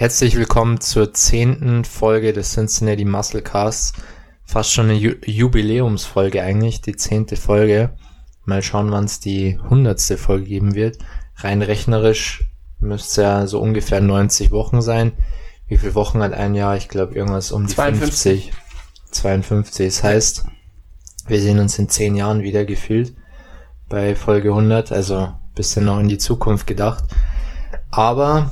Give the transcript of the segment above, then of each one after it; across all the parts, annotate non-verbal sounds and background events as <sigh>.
Herzlich willkommen zur zehnten Folge des Cincinnati Muscle Casts. Fast schon eine Ju Jubiläumsfolge eigentlich, die zehnte Folge. Mal schauen, wann es die hundertste Folge geben wird. Rein rechnerisch müsste ja so ungefähr 90 Wochen sein. Wie viele Wochen hat ein Jahr? Ich glaube irgendwas um die 52. 50. 52. Das heißt, wir sehen uns in zehn Jahren wieder gefühlt bei Folge 100, also bisschen noch in die Zukunft gedacht. Aber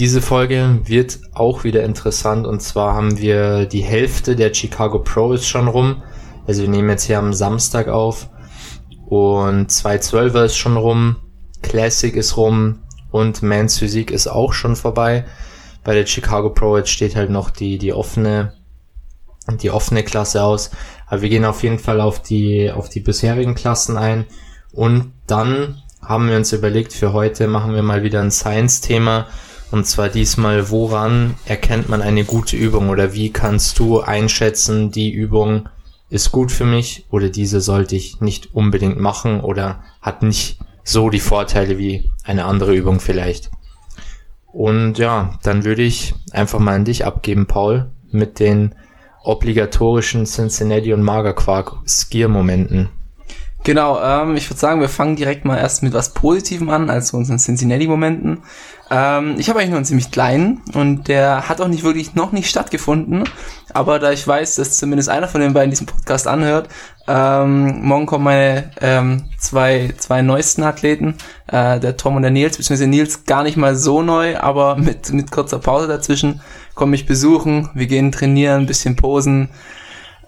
diese Folge wird auch wieder interessant und zwar haben wir die Hälfte der Chicago Pro ist schon rum. Also wir nehmen jetzt hier am Samstag auf und 212er ist schon rum, Classic ist rum und Mans Physik ist auch schon vorbei. Bei der Chicago Pro jetzt steht halt noch die, die offene, die offene Klasse aus. Aber wir gehen auf jeden Fall auf die, auf die bisherigen Klassen ein. Und dann haben wir uns überlegt, für heute machen wir mal wieder ein Science-Thema. Und zwar diesmal, woran erkennt man eine gute Übung oder wie kannst du einschätzen, die Übung ist gut für mich oder diese sollte ich nicht unbedingt machen oder hat nicht so die Vorteile wie eine andere Übung vielleicht. Und ja, dann würde ich einfach mal an dich abgeben, Paul, mit den obligatorischen Cincinnati und Magerquark Skier-Momenten. Genau, ähm, ich würde sagen, wir fangen direkt mal erst mit was Positivem an, also unseren Cincinnati-Momenten. Ähm, ich habe eigentlich nur einen ziemlich kleinen und der hat auch nicht wirklich noch nicht stattgefunden. Aber da ich weiß, dass zumindest einer von den beiden diesen Podcast anhört, ähm, morgen kommen meine ähm, zwei, zwei neuesten Athleten, äh, der Tom und der Nils, beziehungsweise Nils gar nicht mal so neu, aber mit, mit kurzer Pause dazwischen, kommen mich besuchen, wir gehen trainieren, ein bisschen posen.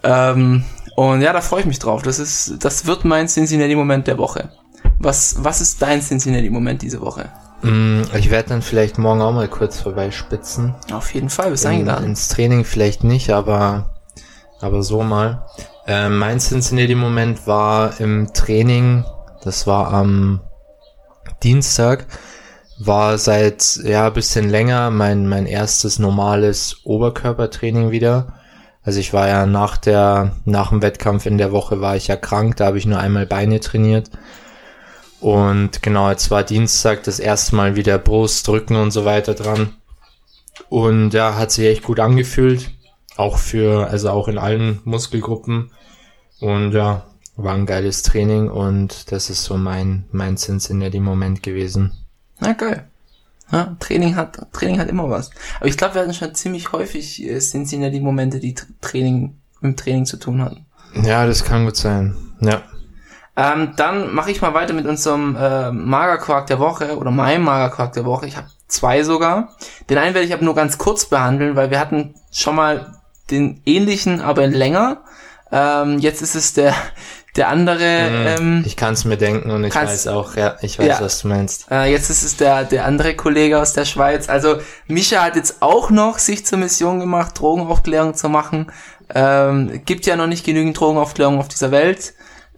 Ähm, und ja, da freue ich mich drauf. Das ist, das wird mein Cincinnati-Moment der Woche. Was, was ist dein Cincinnati-Moment diese Woche? Mm, ich werde dann vielleicht morgen auch mal kurz vorbeispitzen. Auf jeden Fall, bist In, eingeladen. Ins Training vielleicht nicht, aber, aber so mal. Äh, mein Cincinnati-Moment war im Training, das war am Dienstag, war seit, ja, bisschen länger mein, mein erstes normales Oberkörpertraining wieder. Also ich war ja nach der, nach dem Wettkampf in der Woche war ich ja krank, da habe ich nur einmal Beine trainiert. Und genau, jetzt war Dienstag das erste Mal wieder Brust, Rücken und so weiter dran. Und ja, hat sich echt gut angefühlt. Auch für, also auch in allen Muskelgruppen. Und ja, war ein geiles Training und das ist so mein, mein Cincinnati-Moment gewesen. Na geil. Ja, Training hat, Training hat immer was. Aber ich glaube, wir hatten schon ziemlich häufig äh, Cincinnati Momente, die Training, mit Training zu tun hatten. Ja, das kann gut sein. Ja. Ähm, dann mache ich mal weiter mit unserem äh, Magerquark der Woche oder meinem Magerquark der Woche. Ich habe zwei sogar. Den einen werde ich aber nur ganz kurz behandeln, weil wir hatten schon mal den ähnlichen, aber länger. Ähm, jetzt ist es der der andere. Mhm, ähm, ich kann es mir denken und ich weiß auch, ja, ich weiß, ja, was du meinst. Äh, jetzt ist es der der andere Kollege aus der Schweiz. Also Mischa hat jetzt auch noch sich zur Mission gemacht, Drogenaufklärung zu machen. Ähm, gibt ja noch nicht genügend Drogenaufklärung auf dieser Welt.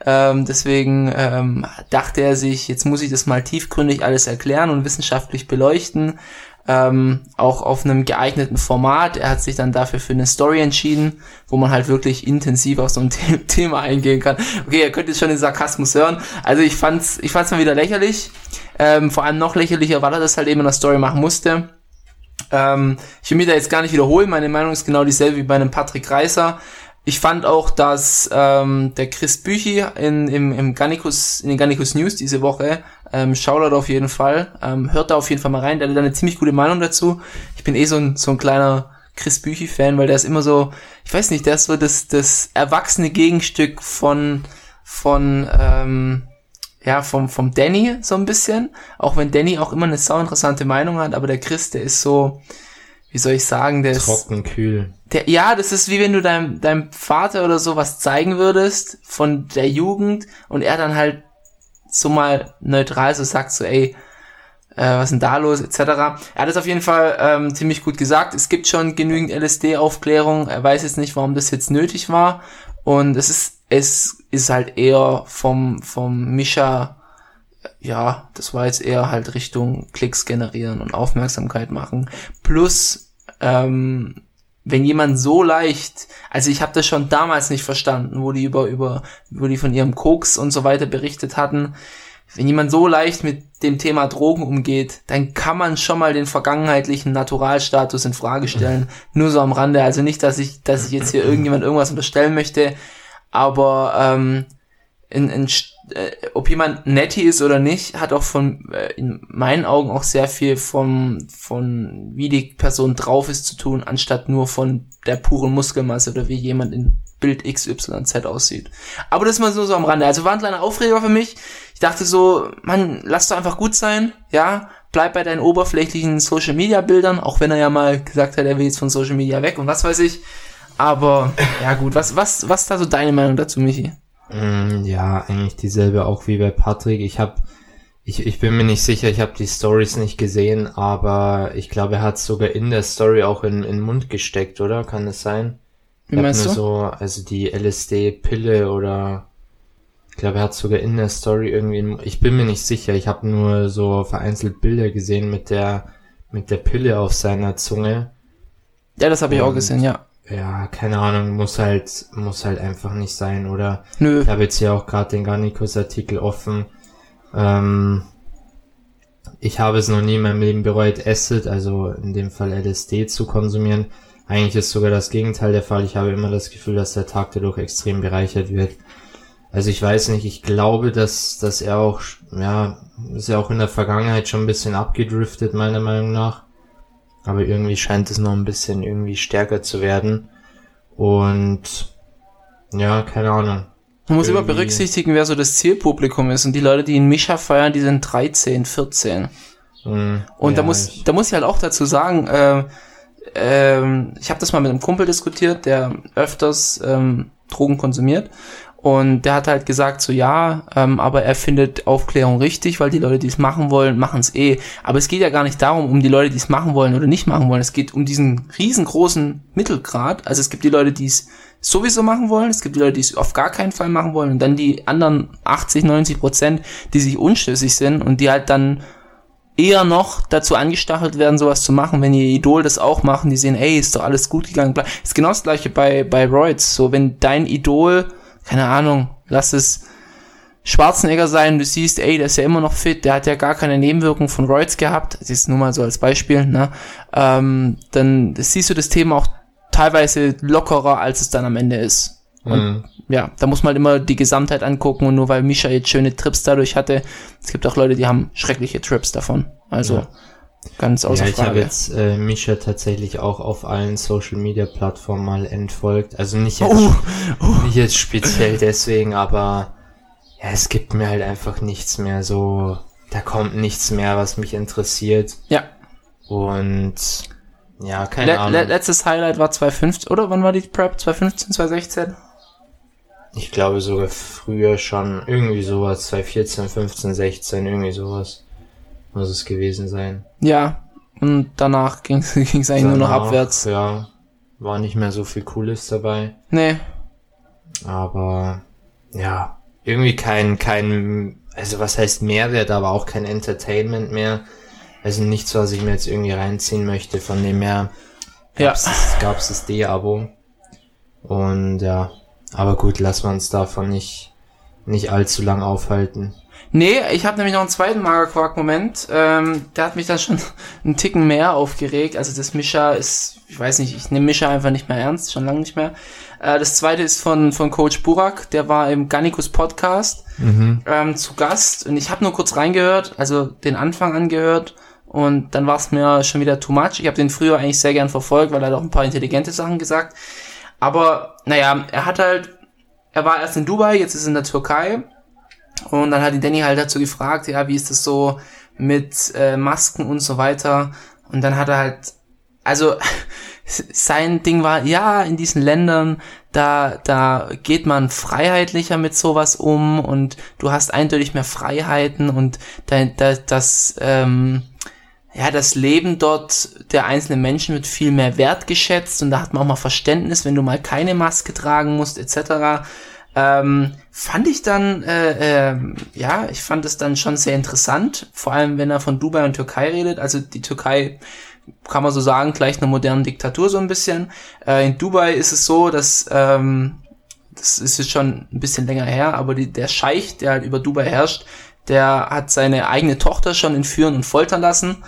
Ähm, deswegen ähm, dachte er sich, jetzt muss ich das mal tiefgründig alles erklären und wissenschaftlich beleuchten. Ähm, auch auf einem geeigneten Format. Er hat sich dann dafür für eine Story entschieden, wo man halt wirklich intensiv auf so ein <laughs> The Thema eingehen kann. Okay, ihr könnt jetzt schon den Sarkasmus hören. Also ich fand's, ich fand's mal wieder lächerlich. Ähm, vor allem noch lächerlicher, weil er das halt eben in der Story machen musste. Ähm, ich will mir da jetzt gar nicht wiederholen. Meine Meinung ist genau dieselbe wie bei einem Patrick Reiser. Ich fand auch, dass ähm, der Chris Büchi in, im, im Gannikus, in den Gannikus News diese Woche, ähm, Shoutout auf jeden Fall, ähm, hört da auf jeden Fall mal rein, der hat eine ziemlich gute Meinung dazu. Ich bin eh so ein, so ein kleiner Chris Büchi-Fan, weil der ist immer so, ich weiß nicht, der ist so das, das erwachsene Gegenstück von, von, ähm, ja, vom, vom Danny so ein bisschen. Auch wenn Danny auch immer eine sau interessante Meinung hat, aber der Chris, der ist so, wie soll ich sagen, der Trocken, ist... kühl. Der, ja, das ist wie wenn du deinem, deinem Vater oder so was zeigen würdest von der Jugend und er dann halt so mal neutral so sagt, so ey, äh, was ist denn da los, etc. Er hat es auf jeden Fall ähm, ziemlich gut gesagt. Es gibt schon genügend LSD-Aufklärung. Er weiß jetzt nicht, warum das jetzt nötig war. Und es ist, es ist halt eher vom, vom Mischa ja, das war jetzt eher halt Richtung Klicks generieren und Aufmerksamkeit machen. Plus, ähm, wenn jemand so leicht, also ich habe das schon damals nicht verstanden, wo die über über wo die von ihrem Koks und so weiter berichtet hatten, wenn jemand so leicht mit dem Thema Drogen umgeht, dann kann man schon mal den vergangenheitlichen Naturalstatus in Frage stellen. Nur so am Rande. Also nicht, dass ich, dass ich jetzt hier <clears throat> irgendjemand irgendwas unterstellen möchte, aber ähm, in, in, äh, ob jemand netti ist oder nicht, hat auch von äh, in meinen Augen auch sehr viel vom von wie die Person drauf ist zu tun, anstatt nur von der puren Muskelmasse oder wie jemand in Bild XYZ aussieht. Aber das ist mal so, so am Rande. Also war ein kleiner Aufreger für mich. Ich dachte so, man, lass doch einfach gut sein, ja, bleib bei deinen oberflächlichen Social Media Bildern, auch wenn er ja mal gesagt hat, er will jetzt von Social Media weg und was weiß ich. Aber ja gut, was was was da so deine Meinung dazu, Michi? Mm, ja, eigentlich dieselbe auch wie bei Patrick. Ich habe ich, ich bin mir nicht sicher, ich habe die Stories nicht gesehen, aber ich glaube, er hat sogar in der Story auch in, in den Mund gesteckt, oder? Kann das sein? Wie meinst du? So, also die LSD-Pille oder ich glaube, er hat sogar in der Story irgendwie, ich bin mir nicht sicher, ich habe nur so vereinzelt Bilder gesehen mit der mit der Pille auf seiner Zunge. Ja, das habe ich auch gesehen, ja. Ja, keine Ahnung, muss halt muss halt einfach nicht sein, oder? Nö. Ich habe jetzt hier auch gerade den Garnicus Artikel offen. Ähm, ich habe es noch nie in meinem Leben bereut, Acid, also in dem Fall LSD zu konsumieren. Eigentlich ist sogar das Gegenteil der Fall. Ich habe immer das Gefühl, dass der Tag dadurch extrem bereichert wird. Also ich weiß nicht, ich glaube, dass, dass er auch, ja, ist ja auch in der Vergangenheit schon ein bisschen abgedriftet, meiner Meinung nach. Aber irgendwie scheint es noch ein bisschen irgendwie stärker zu werden. Und ja, keine Ahnung. Man muss immer berücksichtigen, wer so das Zielpublikum ist. Und die Leute, die in Mischa feiern, die sind 13, 14. Mm, und ja, da muss, da muss ich halt auch dazu sagen, äh, ähm, ich habe das mal mit einem Kumpel diskutiert, der öfters ähm, Drogen konsumiert. Und der hat halt gesagt, so ja, ähm, aber er findet Aufklärung richtig, weil die Leute, die es machen wollen, machen es eh. Aber es geht ja gar nicht darum, um die Leute, die es machen wollen oder nicht machen wollen. Es geht um diesen riesengroßen Mittelgrad. Also es gibt die Leute, die es sowieso machen wollen, es gibt die Leute, die es auf gar keinen Fall machen wollen und dann die anderen 80, 90 Prozent, die sich unschlüssig sind und die halt dann eher noch dazu angestachelt werden, sowas zu machen, wenn ihr Idol das auch machen, die sehen, ey, ist doch alles gut gegangen. Ist genau das gleiche bei, bei Roids. So, wenn dein Idol, keine Ahnung, lass es Schwarzenegger sein, du siehst, ey, der ist ja immer noch fit, der hat ja gar keine Nebenwirkungen von Roids gehabt, das ist nur mal so als Beispiel, ne, ähm, dann siehst du das Thema auch teilweise lockerer, als es dann am Ende ist. Und mhm. ja, da muss man halt immer die Gesamtheit angucken und nur weil Misha jetzt schöne Trips dadurch hatte, es gibt auch Leute, die haben schreckliche Trips davon. Also ja. Ganz außer ja, Frage. Ich habe jetzt äh, Misha tatsächlich auch auf allen Social Media Plattformen mal entfolgt. Also nicht jetzt, oh. Oh. nicht jetzt speziell deswegen, aber ja, es gibt mir halt einfach nichts mehr so, da kommt nichts mehr, was mich interessiert. Ja. Und ja, keine Le Ahnung. letztes Highlight war 2015, oder wann war die Prep? 2015, 2016? Ich glaube sogar früher schon irgendwie sowas, 2014, 15, 16, irgendwie sowas muss es gewesen sein. Ja, und danach ging es <laughs> eigentlich danach, nur noch abwärts. Ja, war nicht mehr so viel Cooles dabei. Nee. Aber ja, irgendwie kein, kein, also was heißt Mehrwert, aber auch kein Entertainment mehr. Also nichts, was ich mir jetzt irgendwie reinziehen möchte. Von dem her gab's, ja. gab's das D-Abo. Und ja, aber gut, lassen wir uns davon nicht, nicht allzu lang aufhalten. Nee, ich habe nämlich noch einen zweiten Magerquark-Moment. Ähm, der hat mich dann schon <laughs> einen Ticken mehr aufgeregt. Also das Mischa ist, ich weiß nicht, ich nehme Mischa einfach nicht mehr ernst, schon lange nicht mehr. Äh, das zweite ist von, von Coach Burak, der war im Gannikus Podcast mhm. ähm, zu Gast. Und ich habe nur kurz reingehört, also den Anfang angehört. Und dann war es mir schon wieder too much. Ich habe den früher eigentlich sehr gern verfolgt, weil er auch ein paar intelligente Sachen gesagt. Aber naja, er hat halt, er war erst in Dubai, jetzt ist er in der Türkei. Und dann hat die Danny halt dazu gefragt, ja, wie ist das so mit äh, Masken und so weiter. Und dann hat er halt, also <laughs> sein Ding war, ja, in diesen Ländern, da, da geht man freiheitlicher mit sowas um und du hast eindeutig mehr Freiheiten und da, da, das, ähm, ja, das Leben dort der einzelnen Menschen wird viel mehr wertgeschätzt und da hat man auch mal Verständnis, wenn du mal keine Maske tragen musst, etc. Ähm, fand ich dann, äh, äh, ja, ich fand es dann schon sehr interessant, vor allem wenn er von Dubai und Türkei redet. Also die Türkei kann man so sagen, gleich einer modernen Diktatur so ein bisschen. Äh, in Dubai ist es so, dass ähm, das ist jetzt schon ein bisschen länger her, aber die, der Scheich, der halt über Dubai herrscht, der hat seine eigene Tochter schon entführen und foltern lassen.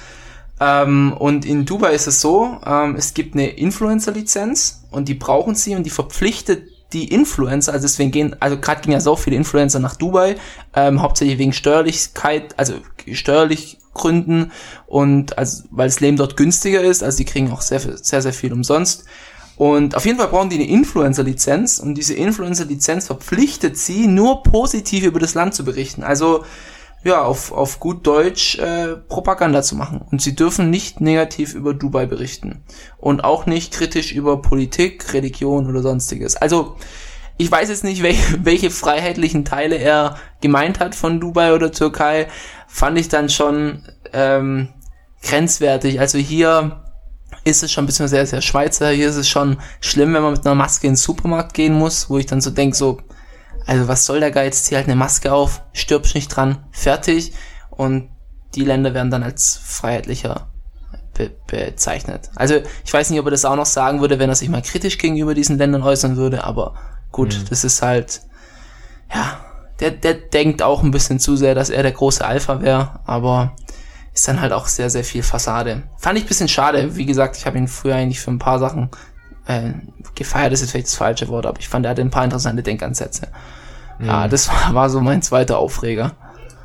Ähm, und in Dubai ist es so, ähm, es gibt eine Influencer-Lizenz und die brauchen sie und die verpflichtet die Influencer, also deswegen gehen, also gerade gehen ja so viele Influencer nach Dubai, ähm, hauptsächlich wegen Steuerlichkeit, also steuerlich Gründen und also weil das Leben dort günstiger ist, also die kriegen auch sehr, sehr, sehr viel umsonst. Und auf jeden Fall brauchen die eine Influencer-Lizenz und diese Influencer-Lizenz verpflichtet sie, nur positiv über das Land zu berichten. Also ja, auf, auf gut Deutsch äh, Propaganda zu machen. Und sie dürfen nicht negativ über Dubai berichten. Und auch nicht kritisch über Politik, Religion oder sonstiges. Also, ich weiß jetzt nicht, welche, <laughs> welche freiheitlichen Teile er gemeint hat von Dubai oder Türkei. Fand ich dann schon ähm, grenzwertig. Also hier ist es schon ein bisschen sehr, sehr Schweizer. Hier ist es schon schlimm, wenn man mit einer Maske in den Supermarkt gehen muss, wo ich dann so denke, so, also was soll der Geiz? Zieh halt eine Maske auf, stirbst nicht dran, fertig. Und die Länder werden dann als freiheitlicher be bezeichnet. Also ich weiß nicht, ob er das auch noch sagen würde, wenn er sich mal kritisch gegenüber diesen Ländern äußern würde, aber gut, mhm. das ist halt, ja, der, der denkt auch ein bisschen zu sehr, dass er der große Alpha wäre, aber ist dann halt auch sehr, sehr viel Fassade. Fand ich ein bisschen schade. Wie gesagt, ich habe ihn früher eigentlich für ein paar Sachen äh, gefeiert, ist jetzt vielleicht das falsche Wort, aber ich fand, er hatte ein paar interessante Denkansätze. Mhm. Ja, das war, war so mein zweiter Aufreger.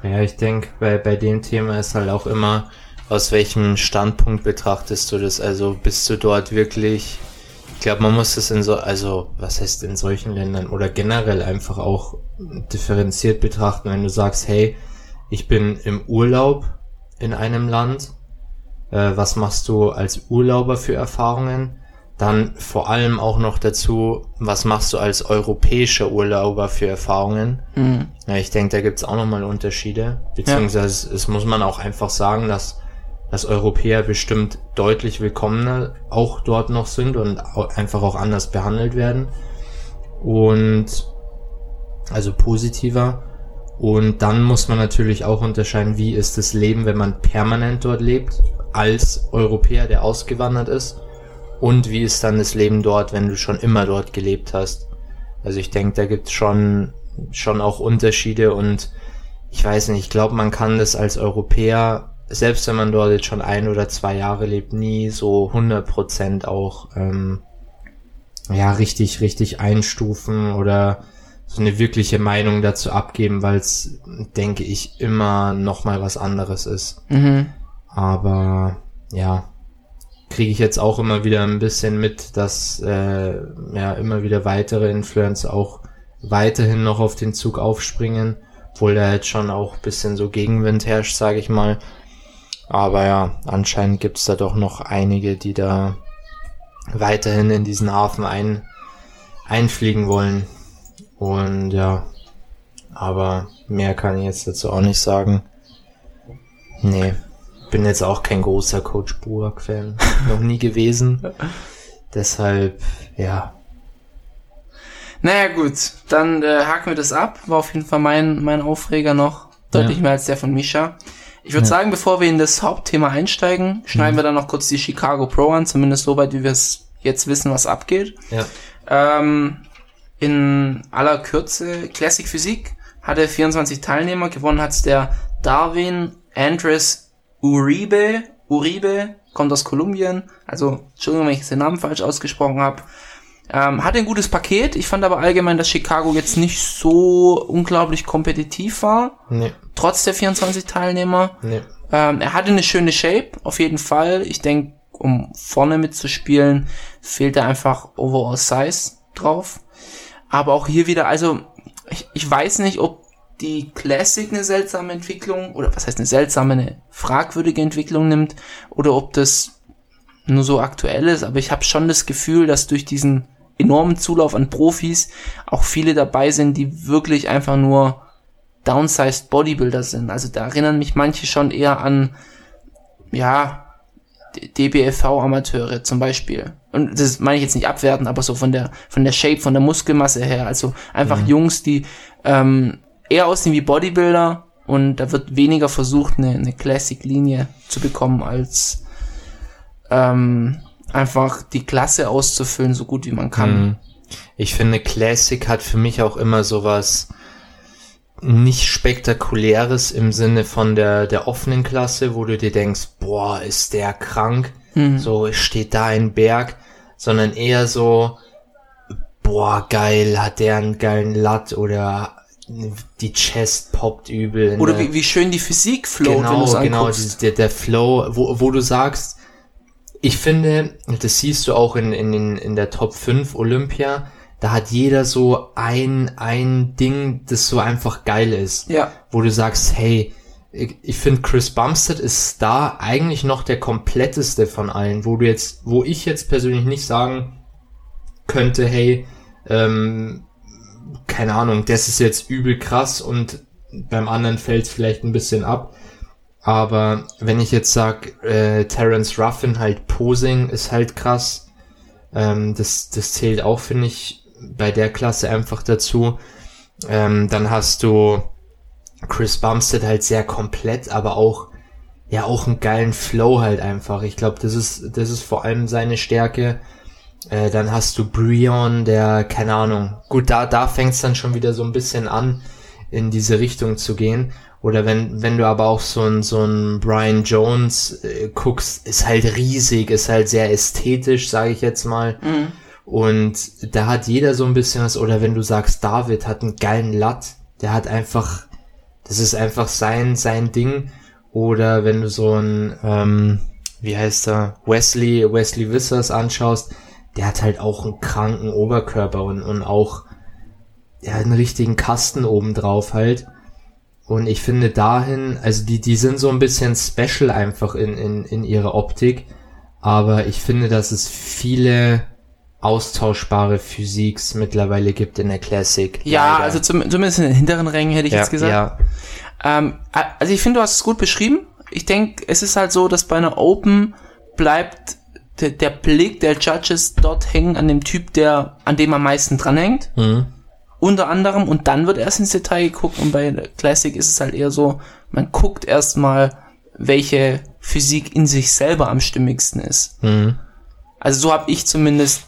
Ja, ich denke, bei, bei dem Thema ist halt auch immer, aus welchem Standpunkt betrachtest du das? Also bist du dort wirklich, ich glaube, man muss das in so, also was heißt in solchen Ländern oder generell einfach auch differenziert betrachten, wenn du sagst, hey, ich bin im Urlaub in einem Land, äh, was machst du als Urlauber für Erfahrungen? Dann vor allem auch noch dazu, was machst du als europäischer Urlauber für Erfahrungen? Mhm. Ja, ich denke, da gibt's auch nochmal Unterschiede. Beziehungsweise ja. es muss man auch einfach sagen, dass, dass Europäer bestimmt deutlich willkommener auch dort noch sind und einfach auch anders behandelt werden. Und also positiver. Und dann muss man natürlich auch unterscheiden, wie ist das Leben, wenn man permanent dort lebt, als Europäer, der ausgewandert ist und wie ist dann das Leben dort, wenn du schon immer dort gelebt hast. Also ich denke, da gibt es schon, schon auch Unterschiede und ich weiß nicht, ich glaube, man kann das als Europäer, selbst wenn man dort jetzt schon ein oder zwei Jahre lebt, nie so 100% auch ähm, ja richtig, richtig einstufen oder so eine wirkliche Meinung dazu abgeben, weil es, denke ich, immer noch mal was anderes ist. Mhm. Aber ja, kriege ich jetzt auch immer wieder ein bisschen mit, dass äh, ja immer wieder weitere Influencer auch weiterhin noch auf den Zug aufspringen, obwohl da jetzt schon auch bisschen so Gegenwind herrscht, sage ich mal. Aber ja, anscheinend gibt's da doch noch einige, die da weiterhin in diesen Hafen ein, einfliegen wollen. Und ja, aber mehr kann ich jetzt dazu auch nicht sagen. Nee bin jetzt auch kein großer Coach Burak-Fan. <laughs> Noch nie gewesen. Deshalb, ja. Naja, gut. Dann äh, haken wir das ab. War auf jeden Fall mein, mein Aufreger noch. Deutlich ja. mehr als der von Misha. Ich würde ja. sagen, bevor wir in das Hauptthema einsteigen, schneiden mhm. wir dann noch kurz die Chicago Pro an, zumindest soweit, wie wir es jetzt wissen, was abgeht. Ja. Ähm, in aller Kürze, Classic Physik hatte 24 Teilnehmer, gewonnen hat der Darwin Andres Uribe, Uribe, kommt aus Kolumbien, also Entschuldigung, wenn ich den Namen falsch ausgesprochen habe. Ähm, hat ein gutes Paket. Ich fand aber allgemein, dass Chicago jetzt nicht so unglaublich kompetitiv war. Nee. Trotz der 24 Teilnehmer. Nee. Ähm, er hatte eine schöne Shape, auf jeden Fall. Ich denke, um vorne mitzuspielen, fehlt er einfach Overall Size drauf. Aber auch hier wieder, also ich, ich weiß nicht, ob die Classic eine seltsame Entwicklung, oder was heißt eine seltsame, eine fragwürdige Entwicklung nimmt, oder ob das nur so aktuell ist, aber ich habe schon das Gefühl, dass durch diesen enormen Zulauf an Profis auch viele dabei sind, die wirklich einfach nur downsized Bodybuilder sind. Also da erinnern mich manche schon eher an, ja, DBFV-Amateure zum Beispiel. Und das meine ich jetzt nicht abwerten, aber so von der, von der Shape, von der Muskelmasse her. Also einfach mhm. Jungs, die ähm, eher aussehen wie Bodybuilder und da wird weniger versucht, eine, eine Classic-Linie zu bekommen, als ähm, einfach die Klasse auszufüllen, so gut wie man kann. Mhm. Ich finde, Classic hat für mich auch immer sowas, nicht spektakuläres im Sinne von der, der offenen Klasse, wo du dir denkst, boah, ist der krank, Mhm. so steht da ein Berg, sondern eher so, boah, geil, hat der einen geilen Lat oder die Chest poppt übel. in Oder der- wie, wie schön die Physik wenn du genau, es genau, anguckst. dieses- der, der Flow, wo, wo du sagst, ich finde, das siehst du auch in, in, in, in der Top 5 Olympia, da hat jeder so ein, ein Ding, das so einfach geil ist. ja. Wo du sagst, hey, ich, ich finde Chris Bumstead ist da eigentlich noch der kompletteste von allen, wo du jetzt, wo ich jetzt persönlich nicht sagen könnte, hey, ähm, keine Ahnung, das ist jetzt übel krass und beim anderen fällt es vielleicht ein bisschen ab. Aber wenn ich jetzt sag, äh, Terence Ruffin halt Posing ist halt krass, ähm, das, das zählt auch, finde ich, bei der Klasse einfach dazu. Ähm, dann hast du Chris Bumstead halt sehr komplett, aber auch ja auch einen geilen Flow halt einfach. Ich glaube, das ist das ist vor allem seine Stärke. Äh, dann hast du Brion, der keine Ahnung. Gut, da da fängt's dann schon wieder so ein bisschen an in diese Richtung zu gehen. Oder wenn wenn du aber auch so ein so ein Brian Jones äh, guckst, ist halt riesig, ist halt sehr ästhetisch, sage ich jetzt mal. Mhm. Und da hat jeder so ein bisschen was, oder wenn du sagst, David hat einen geilen Latt, der hat einfach, das ist einfach sein, sein Ding. Oder wenn du so ein, ähm, wie heißt er, Wesley, Wesley Wissers anschaust, der hat halt auch einen kranken Oberkörper und, und auch, ja, einen richtigen Kasten oben drauf halt. Und ich finde dahin, also die, die sind so ein bisschen special einfach in, in, in ihrer Optik. Aber ich finde, dass es viele austauschbare Physiks mittlerweile gibt in der Classic. Ja, Leider. also zum, zumindest in den hinteren Rängen hätte ich ja, jetzt gesagt. Ja, Ähm, also ich finde, du hast es gut beschrieben. Ich denke, es ist halt so, dass bei einer Open bleibt der, der Blick der Judges dort hängen an dem Typ, der an dem am meisten dranhängt. mhm. Unter anderem und dann wird erst ins Detail geguckt und bei Classic ist es halt eher so, man guckt erstmal, welche Physik in sich selber am stimmigsten ist. Mhm. Also so habe ich zumindest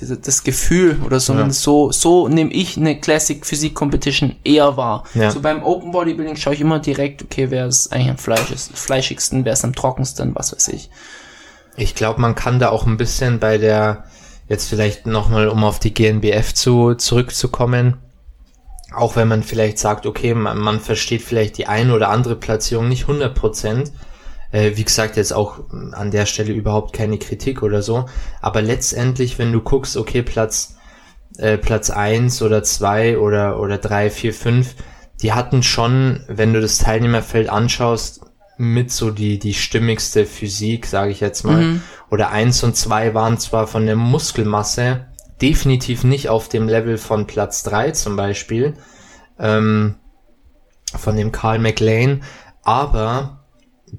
das Gefühl oder zumindest so, so nehme ich eine Classic Physik Competition eher wahr. Ja. So beim Open Bodybuilding schaue ich immer direkt, okay, wer ist eigentlich am fleischigsten, wer ist am trockensten, was weiß ich. Ich glaube, man kann da auch ein bisschen bei der, jetzt vielleicht nochmal, um auf die GNBF zu, zurückzukommen, auch wenn man vielleicht sagt, okay, man, man versteht vielleicht die eine oder andere Platzierung nicht 100 Prozent, äh, wie gesagt, jetzt auch an der Stelle überhaupt keine Kritik oder so, aber letztendlich, wenn du guckst, okay, Platz, äh, Platz eins oder zwei oder, oder drei, vier, fünf, die hatten schon, wenn du das Teilnehmerfeld anschaust, mit so die, die stimmigste Physik, sage ich jetzt mal. Mhm. Oder eins und zwei waren zwar von der Muskelmasse definitiv nicht auf dem Level von Platz drei zum Beispiel, ähm, von dem Carl McLean, aber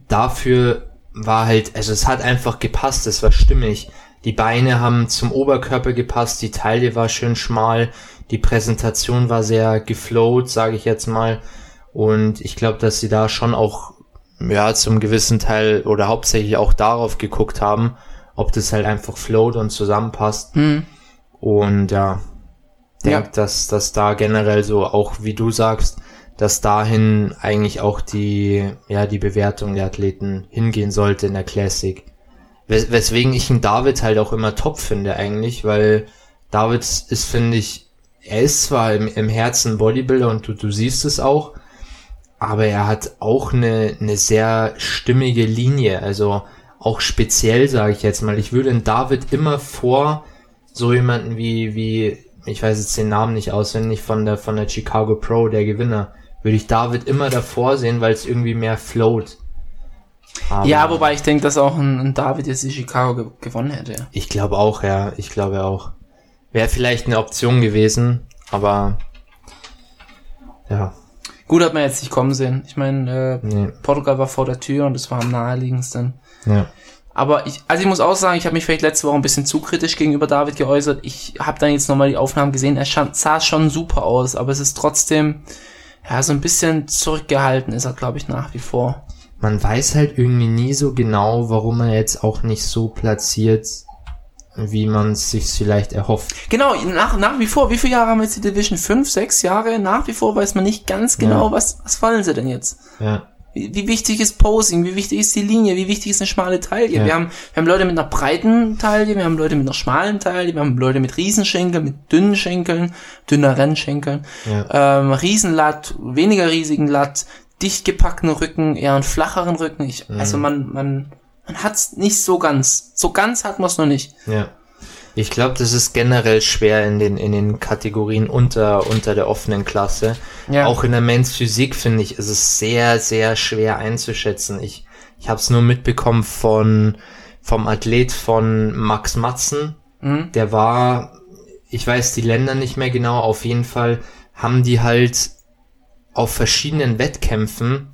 dafür war halt, also es hat einfach gepasst, es war stimmig. Die Beine haben zum Oberkörper gepasst, die Taille war schön schmal, die Präsentation war sehr geflowt, sage ich jetzt mal. Und ich glaube, dass sie da schon auch, ja, zum gewissen Teil oder hauptsächlich auch darauf geguckt haben, ob das halt einfach float und zusammenpasst. Hm. Und ja, denk, Ja. dass, dass da generell so, auch wie du sagst, dass dahin eigentlich auch die, ja, die Bewertung der Athleten hingehen sollte in der Classic. Wes weswegen ich ihn David halt auch immer top finde eigentlich, weil David ist, finde ich, er ist zwar im, im Herzen Bodybuilder und du, du siehst es auch, aber er hat auch eine, eine sehr stimmige Linie, also auch speziell, sage ich jetzt mal. Ich würde in David immer vor so jemanden wie, wie, ich weiß jetzt den Namen nicht auswendig, von der, von der Chicago Pro, der Gewinner, würde ich David immer davor sehen, weil es irgendwie mehr float. Aber Ja, wobei ich denke, dass auch ein, ein David jetzt die Chicago ge gewonnen hätte. Ich glaube auch, ja, ich glaube auch. Wäre vielleicht eine Option gewesen, aber ja, Gut hat man jetzt nicht kommen sehen. Ich meine, äh, nee, Portugal war vor der Tür und das war am naheliegendsten. ja. Aber ich, also ich muss auch sagen, ich habe mich vielleicht letzte Woche ein bisschen zu kritisch gegenüber David geäußert. Ich habe dann jetzt nochmal die Aufnahmen gesehen. Er sah schon super aus, aber es ist trotzdem, ja, so ein bisschen zurückgehalten ist er, glaube ich, nach wie vor. Man weiß halt irgendwie nie so genau, warum er jetzt auch nicht so platziert wie man es sich vielleicht erhofft. Genau, nach, nach wie vor, wie viele Jahre haben wir jetzt die Division? Fünf, sechs Jahre? Nach wie vor weiß man nicht ganz genau, Ja. was, was wollen sie denn jetzt? Ja, Wie, wie wichtig ist Posing? Wie wichtig ist die Linie? Wie wichtig ist eine schmale Taille? Ja. Wir, haben, wir haben Leute mit einer breiten Taille, wir haben Leute mit einer schmalen Taille, wir haben Leute mit Riesenschenkeln, mit dünnen Schenkeln, dünneren Schenkeln, ja, ähm, Riesenlatt, weniger riesigen Latt, dicht gepackten Rücken, eher einen flacheren Rücken. Ich, Also man, man, man hat's nicht so ganz. So ganz hat man es noch nicht. ja. Ich glaube, das ist generell schwer in den, in den Kategorien unter, unter der offenen Klasse. Ja. Auch in der Men's Physik, finde ich, ist es sehr, sehr schwer einzuschätzen. Ich, ich habe es nur mitbekommen von, vom Athlet von Max Matzen. Mhm. Der war, ich weiß die Länder nicht mehr genau, auf jeden Fall haben die halt auf verschiedenen Wettkämpfen,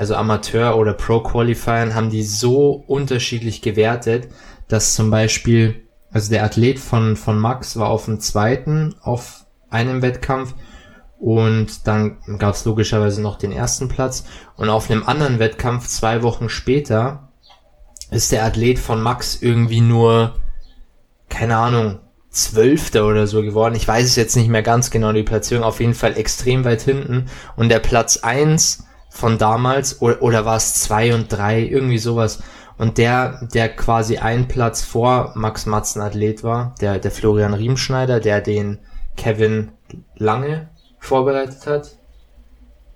also Amateur oder Pro Qualifiern, haben die so unterschiedlich gewertet, dass zum Beispiel, also der Athlet von, von Max war auf dem zweiten auf einem Wettkampf und dann gab es logischerweise noch den ersten Platz und auf einem anderen Wettkampf zwei Wochen später ist der Athlet von Max irgendwie nur, keine Ahnung, Zwölfter oder so geworden. Ich weiß es jetzt nicht mehr ganz genau, die Platzierung auf jeden Fall extrem weit hinten. Und der Platz eins von damals, oder, oder war es zwei und drei, irgendwie sowas. Und der, der quasi ein Platz vor Max Matzen Athlet war, der, der Florian Riemschneider, der den Kevin Lange vorbereitet hat,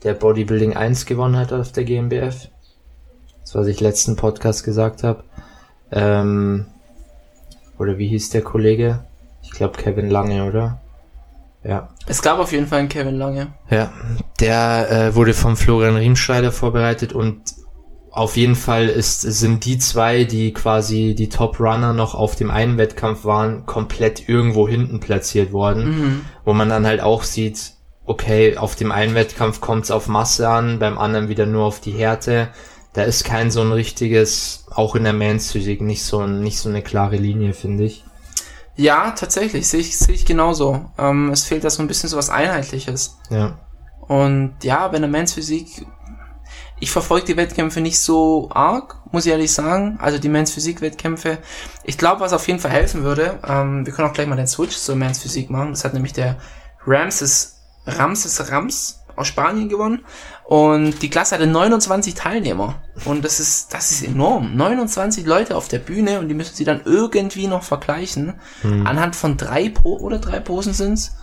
der Bodybuilding 1 gewonnen hat auf der GmbF. Das, was ich letzten Podcast gesagt habe. Ähm, oder wie hieß der Kollege? Ich glaube Kevin Lange, oder? Ja. Es gab auf jeden Fall einen Kevin Lange. Ja, der äh, wurde vom Florian Riemschneider vorbereitet und auf jeden Fall ist, sind die zwei, die quasi die Top-Runner noch auf dem einen Wettkampf waren, komplett irgendwo hinten platziert worden, Mhm. wo man dann halt auch sieht, okay, auf dem einen Wettkampf kommt es auf Masse an, beim anderen wieder nur auf die Härte. Da ist kein so ein richtiges, auch in der Mans Physik nicht so nicht so eine klare Linie, finde ich. Ja, tatsächlich, sehe ich, sehe ich genauso. Ähm, es fehlt da so ein bisschen so was Einheitliches. Ja. Und ja, bei der Men's Physik, ich verfolge die Wettkämpfe nicht so arg, muss ich ehrlich sagen. Also die Men's Physik Wettkämpfe. Ich glaube, was auf jeden Fall helfen würde, ähm, wir können auch gleich mal den Switch zur Men's Physik machen. Das hat nämlich der Ramses, Ramses Rams aus Spanien gewonnen. Und die Klasse hatte 29 Teilnehmer. Und das ist, das ist enorm. 29 Leute auf der Bühne und die müssen sie dann irgendwie noch vergleichen. Anhand von drei Po oder drei Posen sind's.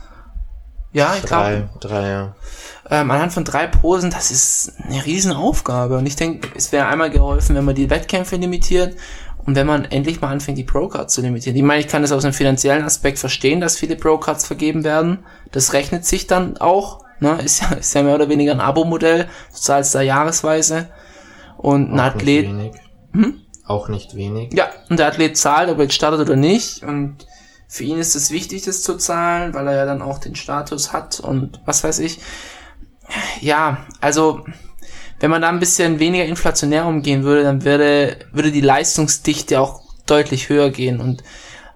Ja, ich glaube, Drei, drei, ja. ähm, anhand von drei Posen, das ist eine Riesenaufgabe. Und ich denke, es wäre einmal geholfen, wenn man die Wettkämpfe limitiert und wenn man endlich mal anfängt, die Pro-Cards zu limitieren. Ich meine, ich kann das aus einem finanziellen Aspekt verstehen, dass viele Pro-Cards vergeben werden. Das rechnet sich dann auch. Ne? Ist, ja, ist ja mehr oder weniger ein Abo-Modell. Du zahlst da jahresweise. Und ein Auch Athlet, Hm? Nicht wenig. Auch nicht wenig. ja, und der Athlet zahlt, ob er jetzt startet oder nicht. Und für ihn ist es wichtig, das zu zahlen, weil er ja dann auch den Status hat und was weiß ich. Ja, also wenn man da ein bisschen weniger inflationär umgehen würde, dann würde, würde die Leistungsdichte auch deutlich höher gehen. Und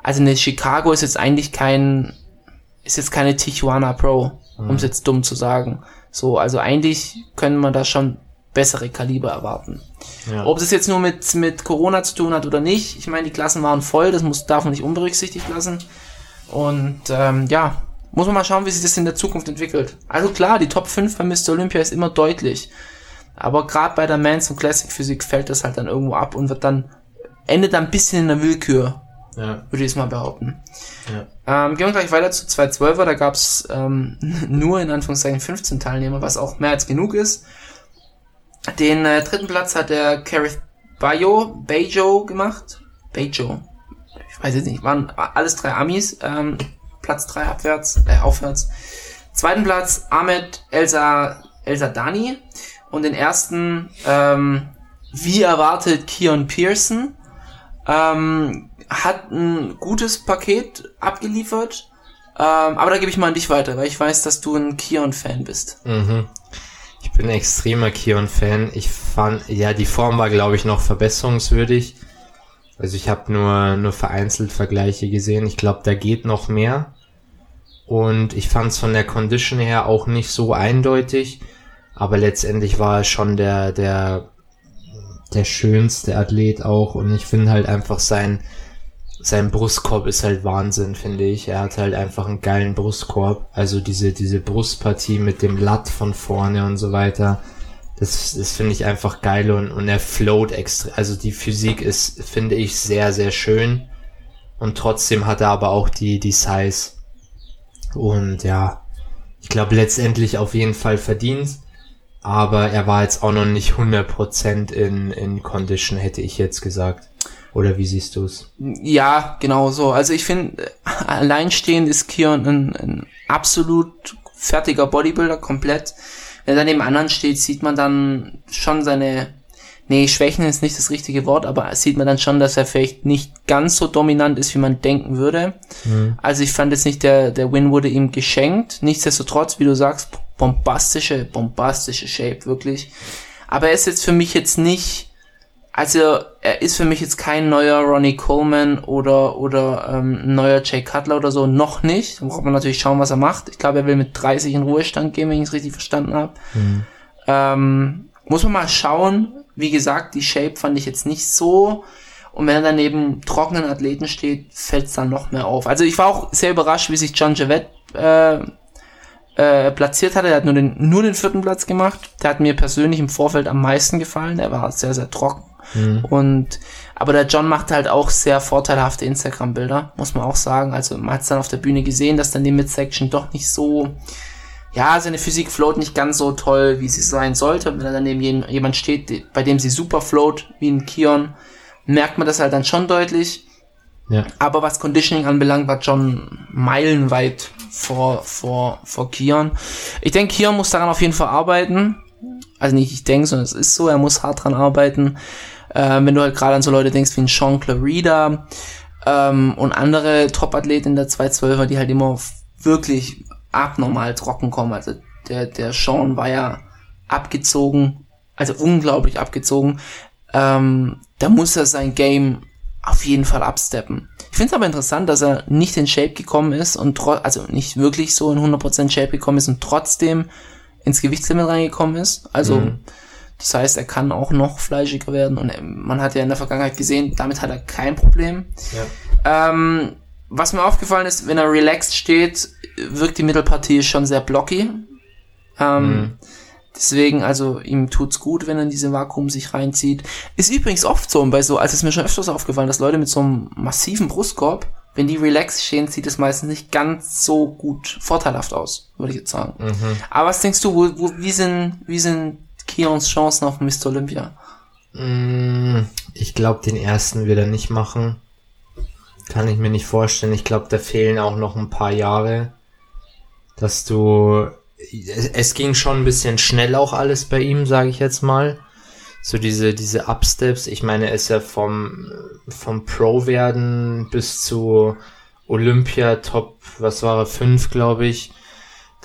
also eine Chicago ist jetzt eigentlich kein, ist jetzt keine Tijuana Pro, um es jetzt dumm zu sagen. So, also eigentlich können man da schon bessere Kaliber erwarten. Ja. Ob es jetzt nur mit, mit Corona zu tun hat oder nicht, ich meine, die Klassen waren voll, das muss, darf man nicht unberücksichtigt lassen. Und ähm, ja, muss man mal schauen, wie sich das in der Zukunft entwickelt. Also klar, die Top 5 bei Mr. Olympia ist immer deutlich. Aber gerade bei der Mans und Classic Physik fällt das halt dann irgendwo ab und wird dann, endet dann ein bisschen in der Willkür, Ja. würde ich es mal behaupten. Ja. Ähm, gehen wir gleich weiter zu 212er, da gab es ähm, <laughs> nur in Anführungszeichen 15 Teilnehmer, was auch mehr als genug ist. Den äh, dritten Platz hat der Kareth Bayo, Bajo gemacht. Bajo. Ich weiß jetzt nicht, waren alles drei Amis. Ähm, Platz drei abwärts, äh, aufwärts. Zweiten Platz Ahmed Elsa, Elsa Dani. Und den ersten, ähm, wie erwartet, Keon Pearson. Ähm, hat ein gutes Paket abgeliefert. Ähm, aber da gebe ich mal an dich weiter, weil ich weiß, dass du ein Keon-Fan bist. Mhm. Ich bin extremer Kion-Fan. Ich fand, ja, die Form war, glaube ich, noch verbesserungswürdig. Also ich habe nur, nur vereinzelt Vergleiche gesehen. Ich glaube, da geht noch mehr. Und ich fand es von der Condition her auch nicht so eindeutig. Aber letztendlich war er schon der, der, der schönste Athlet auch. Und ich finde halt einfach sein, sein Brustkorb ist halt Wahnsinn, finde ich. Er hat halt einfach einen geilen Brustkorb. Also diese, diese Brustpartie mit dem Latt von vorne und so weiter. Das, das finde ich einfach geil und, und er float extra. Also die Physik ist, finde ich, sehr, sehr schön. Und trotzdem hat er aber auch die, die Size. Und ja, ich glaube letztendlich auf jeden Fall verdient. Aber er war jetzt auch noch nicht 100% in, in Condition, hätte ich jetzt gesagt. Oder wie siehst du es? Ja, genau so. Also ich finde, alleinstehend ist Kion ein, ein absolut fertiger Bodybuilder, komplett. Wenn er dann neben anderen steht, sieht man dann schon seine, nee, Schwächen ist nicht das richtige Wort, aber sieht man dann schon, dass er vielleicht nicht ganz so dominant ist, wie man denken würde. Mhm. Also ich fand jetzt nicht, der, der Win wurde ihm geschenkt. Nichtsdestotrotz, wie du sagst, bombastische, bombastische Shape, wirklich. Aber er ist jetzt für mich jetzt nicht, also er ist für mich jetzt kein neuer Ronnie Coleman oder oder ähm, neuer Jay Cutler oder so, noch nicht. Da braucht man natürlich schauen, was er macht. Ich glaube, er will mit 30 in Ruhestand gehen, wenn ich es richtig verstanden habe. Mhm. Ähm, muss man mal schauen. Wie gesagt, die Shape fand ich jetzt nicht so. Und wenn er dann neben trockenen Athleten steht, fällt es dann noch mehr auf. Also ich war auch sehr überrascht, wie sich John Javette äh, äh, platziert hatte. Er hat nur den, nur den vierten Platz gemacht. Der hat mir persönlich im Vorfeld am meisten gefallen. Der war sehr, sehr trocken. Mhm. Und aber der John macht halt auch sehr vorteilhafte Instagram-Bilder, muss man auch sagen. Also man hat es dann auf der Bühne gesehen, dass dann die Midsection doch nicht so, ja, seine Physik float nicht ganz so toll, wie sie sein sollte. Und wenn dann neben jemand steht, bei dem sie super float, wie ein Kion, merkt man das halt dann schon deutlich. Ja. Aber was Conditioning anbelangt, war John meilenweit vor, vor, vor Kion. Ich denke, Kion muss daran auf jeden Fall arbeiten. Also nicht ich denke, sondern es ist so, er muss hart dran arbeiten. Äh, wenn du halt gerade an so Leute denkst wie ein Sean Clarida ähm, und andere Top-Athleten der 212er, die halt immer wirklich abnormal trocken kommen. Also der, der Sean war ja abgezogen, also unglaublich abgezogen. Ähm, da muss er sein Game auf jeden Fall absteppen. Ich finde es aber interessant, dass er nicht in Shape gekommen ist und also nicht wirklich so in 100% Shape gekommen ist und trotzdem ins Gewichtslimit reingekommen ist. Also mhm. Das heißt, er kann auch noch fleischiger werden und man hat ja in der Vergangenheit gesehen, damit hat er kein Problem. Ja. Ähm, was mir aufgefallen ist, wenn er relaxed steht, wirkt die Mittelpartie schon sehr blocky. Ähm, mhm. Deswegen, also ihm tut's gut, wenn er in diese Vakuum sich reinzieht. Ist übrigens oft so, bei so, es ist mir schon öfters aufgefallen, dass Leute mit so einem massiven Brustkorb wenn die relaxed stehen, sieht es meistens nicht ganz so gut vorteilhaft aus, würde ich jetzt sagen. Mhm. Aber was denkst du, wo, wo, wie sind, wie sind Kions Chancen auf Mr. Olympia? Mm, ich glaube, den ersten wird er nicht machen. Kann ich mir nicht vorstellen. Ich glaube, da fehlen auch noch ein paar Jahre, dass du, es ging schon ein bisschen schnell auch alles bei ihm, sage ich jetzt mal so diese, diese Upsteps, ich meine, er ist ja vom, vom Pro werden bis zu Olympia Top, was war er, 5, glaube ich.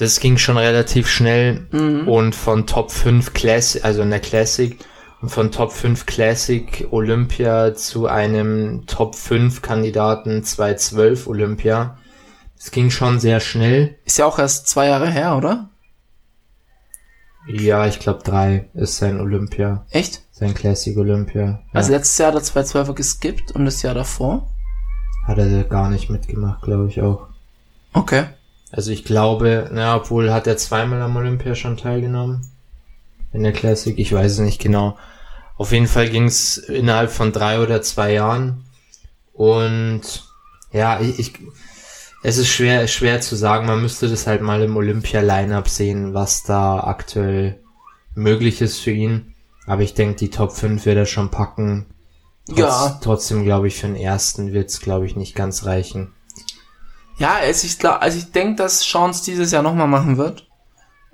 Das ging schon relativ schnell mhm. und von Top 5 Classic, also in der Classic, und von Top 5 Classic Olympia zu einem Top 5 Kandidaten 212 Olympia. Das ging schon sehr schnell. Ist ja auch erst zwei Jahre her, oder? Ja, ich glaube drei ist sein Olympia. Echt? Sein Classic Olympia. Ja. Also letztes Jahr hat er 212er geskippt und das Jahr davor? Hat er gar nicht mitgemacht, glaube ich auch. Okay. Also ich glaube, na, obwohl hat er zweimal am Olympia schon teilgenommen. In der Classic, ich weiß es nicht genau. Auf jeden Fall ging es innerhalb von drei oder zwei Jahren. Und ja, ich, ich es ist schwer, schwer zu sagen. Man müsste das halt mal im Olympia-Line-Up sehen, was da aktuell möglich ist für ihn. Aber ich denke, die Top 5 wird er schon packen. Trotz, ja. Trotzdem glaube ich, für den ersten wird es, glaube ich, nicht ganz reichen. Ja, es ist klar. Also ich denke, dass Sean dieses Jahr nochmal machen wird.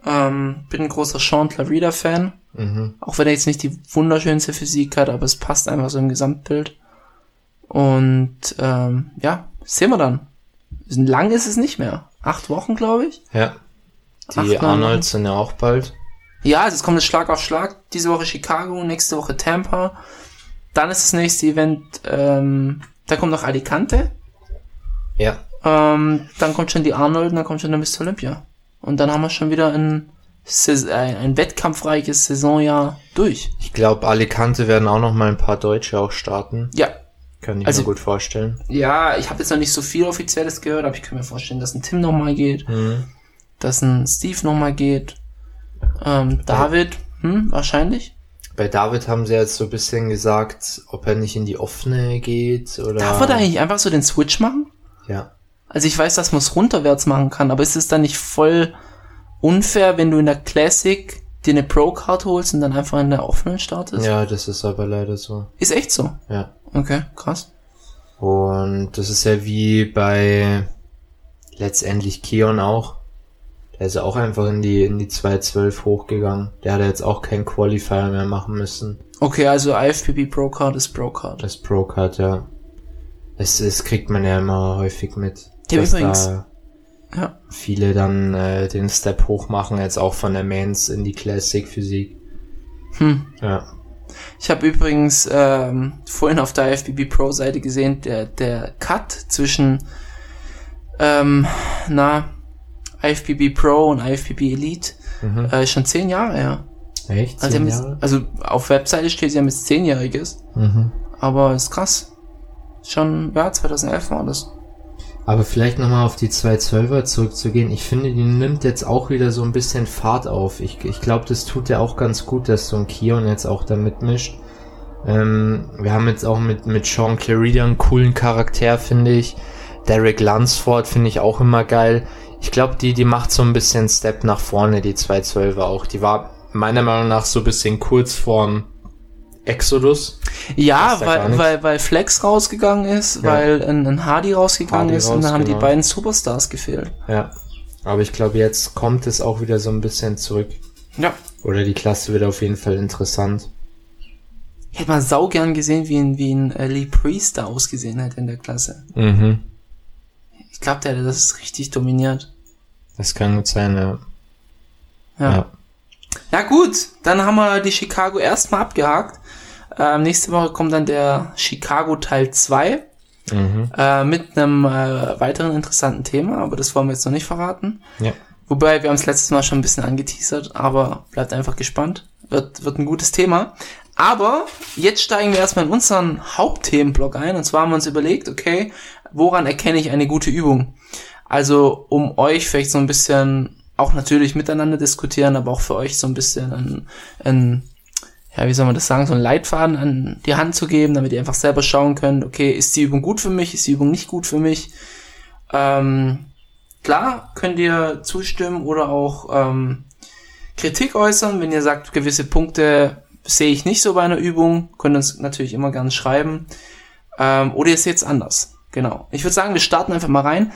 Ähm, bin ein großer Sean Clarida-Fan. Mhm. Auch wenn er jetzt nicht die wunderschönste Physik hat, aber es passt einfach so im Gesamtbild. Und ähm, ja, sehen wir dann. Lang ist es nicht mehr. Acht Wochen, glaube ich. Ja. Die Acht, Arnolds sind ja auch bald. Ja, also es kommt jetzt Schlag auf Schlag. Diese Woche Chicago, nächste Woche Tampa. Dann ist das nächste Event, ähm, da kommt noch Alicante. Ja. Ähm, dann kommt schon die Arnold und dann kommt schon der Mr. Olympia. Und dann haben wir schon wieder ein, ein, ein wettkampfreiches Saisonjahr durch. Ich glaube, Alicante werden auch noch mal ein paar Deutsche auch starten. Ja, Kann ich Also- mir gut vorstellen. Ja, ich habe jetzt noch nicht so viel Offizielles gehört, aber ich kann mir vorstellen, dass ein Tim nochmal geht, Mhm. dass ein Steve nochmal geht. Ähm, David, hm, wahrscheinlich. Bei David haben sie jetzt so ein bisschen gesagt, ob er nicht in die offene geht oder. Darf er da eigentlich einfach so den Switch machen? Ja. Also ich weiß, dass man es runterwärts machen kann, aber ist es dann nicht voll unfair, wenn du in der Classic dir eine Pro-Card holst und dann einfach in der offenen startest? Ja, das ist aber leider so. Ist echt so. Ja. Okay, krass. Und das ist ja wie bei letztendlich Kion auch. Der ist ja auch einfach in die, in die 212 hochgegangen. Der hat ja jetzt auch keinen Qualifier mehr machen müssen. Okay, also IFPB Pro-Card ist Pro-Card. Das Pro-Card, ja. Das, das kriegt man ja immer häufig mit. Ja, dass übrigens. da Ja. viele dann äh, den Step hoch machen, jetzt auch von der Mains in die Classic Physik. Hm. Ja. Ich habe übrigens ähm, vorhin auf der IFBB Pro Seite gesehen, der, der Cut zwischen ähm, na, IFBB Pro und IFBB Elite Mhm. äh, ist schon zehn Jahre her. Echt? Also, Jahre? jetzt, also auf Webseite steht sie haben jetzt zehnjähriges, Mhm. aber ist krass. Schon, ja, 2011 war das. Aber vielleicht nochmal auf die 212er zurückzugehen. Ich finde, die nimmt jetzt auch wieder so ein bisschen Fahrt auf. Ich, ich glaube, das tut ja auch ganz gut, dass so ein Kion jetzt auch da mitmischt. Ähm, wir haben jetzt auch mit, mit Sean Clarida einen coolen Charakter, finde ich. Derek Lunsford finde ich auch immer geil. Ich glaube, die, die macht so ein bisschen Step nach vorne, die 212er auch. Die war meiner Meinung nach so ein bisschen kurz vorm Exodus. Ja, weil, weil, weil Flex rausgegangen ist, Ja. weil ein, ein Hardy rausgegangen Hardy ist und raus, dann haben die genau. beiden Superstars gefehlt. Ja. Aber ich glaube, jetzt kommt es auch wieder so ein bisschen zurück. Ja. Oder die Klasse wird auf jeden Fall interessant. Ich hätte mal sau gern gesehen, wie ein, wie ein äh, Lee Priest da ausgesehen hätte in der Klasse. Mhm. Ich glaube, der hätte das richtig dominiert. Das kann gut sein, ja. Ja. Ja. Ja gut, dann haben wir die Chicago erstmal abgehakt. Ähm, nächste Woche kommt dann der Chicago Teil 2 Mhm. äh, mit einem äh, weiteren interessanten Thema, aber das wollen wir jetzt noch nicht verraten. Ja. Wobei, wir haben es letztes Mal schon ein bisschen angeteasert, aber bleibt einfach gespannt. Wird, wird ein gutes Thema. Aber jetzt steigen wir erstmal in unseren Hauptthemenblock ein. Und zwar haben wir uns überlegt, okay, woran erkenne ich eine gute Übung? Also, um euch vielleicht so ein bisschen auch natürlich miteinander diskutieren, aber auch für euch so ein bisschen ein, ein ja, wie soll man das sagen, so einen Leitfaden an die Hand zu geben, damit ihr einfach selber schauen könnt, okay, ist die Übung gut für mich, ist die Übung nicht gut für mich? Ähm, klar, könnt ihr zustimmen oder auch ähm, Kritik äußern, wenn ihr sagt, gewisse Punkte sehe ich nicht so bei einer Übung, könnt ihr uns natürlich immer gerne schreiben. Ähm, oder ihr seht es anders. Genau. Ich würde sagen, wir starten einfach mal rein.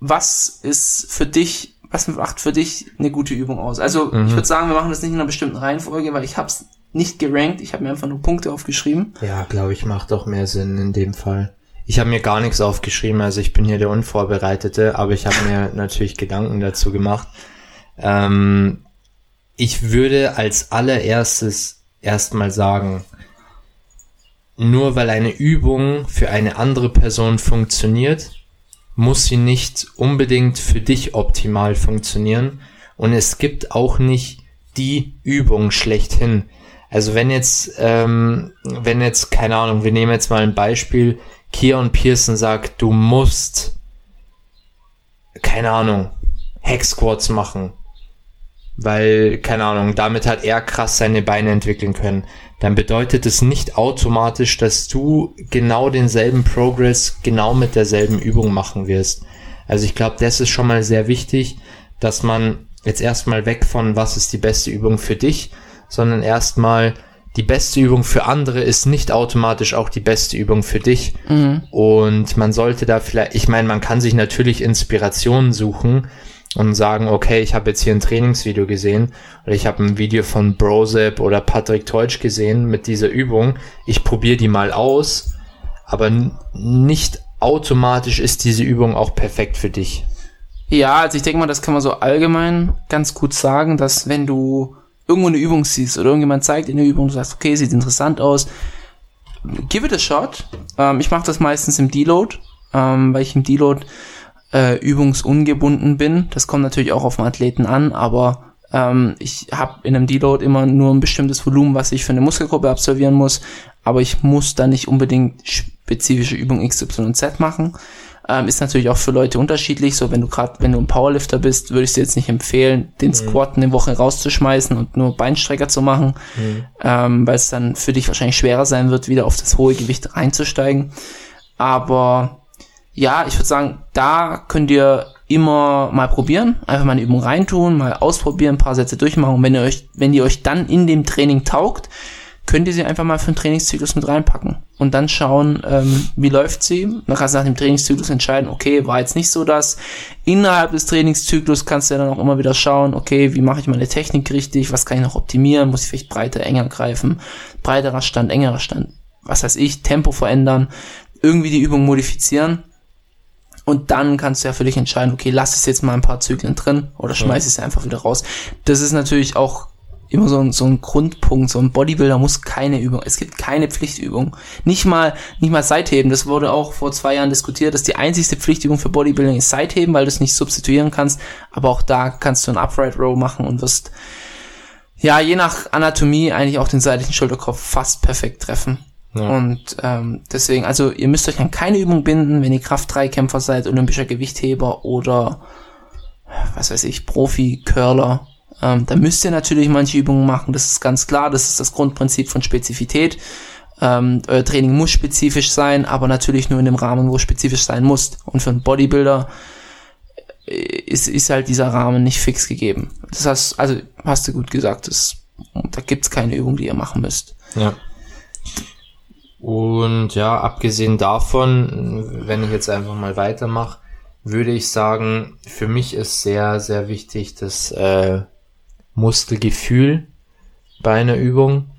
Was ist für dich, was macht für dich eine gute Übung aus? Also ich würde sagen, wir machen das nicht in einer bestimmten Reihenfolge, weil ich habe es nicht gerankt, ich habe mir einfach nur Punkte aufgeschrieben. Ja, glaube ich, macht doch mehr Sinn in dem Fall. Ich habe mir gar nichts aufgeschrieben, also ich bin hier der Unvorbereitete, aber ich habe mir <laughs> natürlich Gedanken dazu gemacht. Ähm, ich würde als allererstes erstmal sagen, nur weil eine Übung für eine andere Person funktioniert, muss sie nicht unbedingt für dich optimal funktionieren. Und es gibt auch nicht die Übung schlechthin. Also wenn jetzt, ähm, wenn jetzt, keine Ahnung, wir nehmen jetzt mal ein Beispiel, Keon Pearson sagt, du musst, keine Ahnung, Hack Squats machen. Weil, keine Ahnung, damit hat er krass seine Beine entwickeln können. Dann bedeutet es nicht automatisch, dass du genau denselben Progress genau mit derselben Übung machen wirst. Also ich glaube, das ist schon mal sehr wichtig, dass man jetzt erstmal weg von was ist die beste Übung für dich, sondern erstmal die beste Übung für andere ist nicht automatisch auch die beste Übung für dich. Und man sollte da vielleicht, ich meine, man kann sich natürlich Inspirationen suchen und sagen, okay, ich habe jetzt hier ein Trainingsvideo gesehen oder ich habe ein Video von Brosep oder Patrick Teutsch gesehen mit dieser Übung. Ich probiere die mal aus, aber nicht automatisch ist diese Übung auch perfekt für dich. Ja, also ich denke mal, das kann man so allgemein ganz gut sagen, dass wenn du irgendwo eine Übung siehst oder irgendjemand zeigt in der Übung, du sagst, okay, sieht interessant aus, give it a shot. Ähm, ich mache das meistens im Deload, ähm, weil ich im Deload äh, übungsungebunden bin. Das kommt natürlich auch auf den Athleten an, aber ähm, ich habe in einem Deload immer nur ein bestimmtes Volumen, was ich für eine Muskelgruppe absolvieren muss. aber ich muss da nicht unbedingt spezifische Übung XYZ machen. Ähm, ist natürlich auch für Leute unterschiedlich. So, wenn du gerade, wenn du ein Powerlifter bist, würde ich dir jetzt nicht empfehlen, den mhm. Squat eine Woche rauszuschmeißen und nur Beinstrecker zu machen, mhm. ähm, weil es dann für dich wahrscheinlich schwerer sein wird, wieder auf das hohe Gewicht reinzusteigen. Aber ja, ich würde sagen, da könnt ihr immer mal probieren, einfach mal eine Übung reintun, mal ausprobieren, ein paar Sätze durchmachen. Und wenn ihr euch, wenn ihr euch dann in dem Training taugt, könnt ihr sie einfach mal für einen Trainingszyklus mit reinpacken und dann schauen, ähm, wie läuft sie. Dann kannst du nach dem Trainingszyklus entscheiden, okay, war jetzt nicht so das. Innerhalb des Trainingszyklus kannst du ja dann auch immer wieder schauen, okay, wie mache ich meine Technik richtig, was kann ich noch optimieren, muss ich vielleicht breiter, enger greifen, breiterer Stand, engerer Stand, was weiß ich, Tempo verändern, irgendwie die Übung modifizieren. Und dann kannst du ja für dich entscheiden, okay, lass es jetzt mal ein paar Zyklen drin oder schmeiß es einfach wieder raus. Das ist natürlich auch immer so ein, so ein Grundpunkt, so ein Bodybuilder muss keine Übung, es gibt keine Pflichtübung. Nicht mal, nicht mal Seitheben, das wurde auch vor zwei Jahren diskutiert, dass die einzigste Pflichtübung für Bodybuilding ist Seitheben, weil du es nicht substituieren kannst, aber auch da kannst du ein Upright Row machen und wirst, ja, je nach Anatomie eigentlich auch den seitlichen Schulterkopf fast perfekt treffen. Ja. Und ähm, deswegen, also ihr müsst euch an keine Übung binden, wenn ihr Kraft-3-Kämpfer seid, olympischer Gewichtheber oder was weiß ich, Profi-Curler ähm, da müsst ihr natürlich manche Übungen machen, das ist ganz klar, das ist das Grundprinzip von Spezifität. Ähm, euer Training muss spezifisch sein, aber natürlich nur in dem Rahmen, wo es spezifisch sein muss. Und für einen Bodybuilder äh, ist, ist halt dieser Rahmen nicht fix gegeben. Das heißt, also hast du gut gesagt, das, da gibt's keine Übung, die ihr machen müsst. Ja. Und ja, abgesehen davon, wenn ich jetzt einfach mal weitermache, würde ich sagen, für mich ist sehr, sehr wichtig, dass äh, Muskelgefühl bei einer Übung.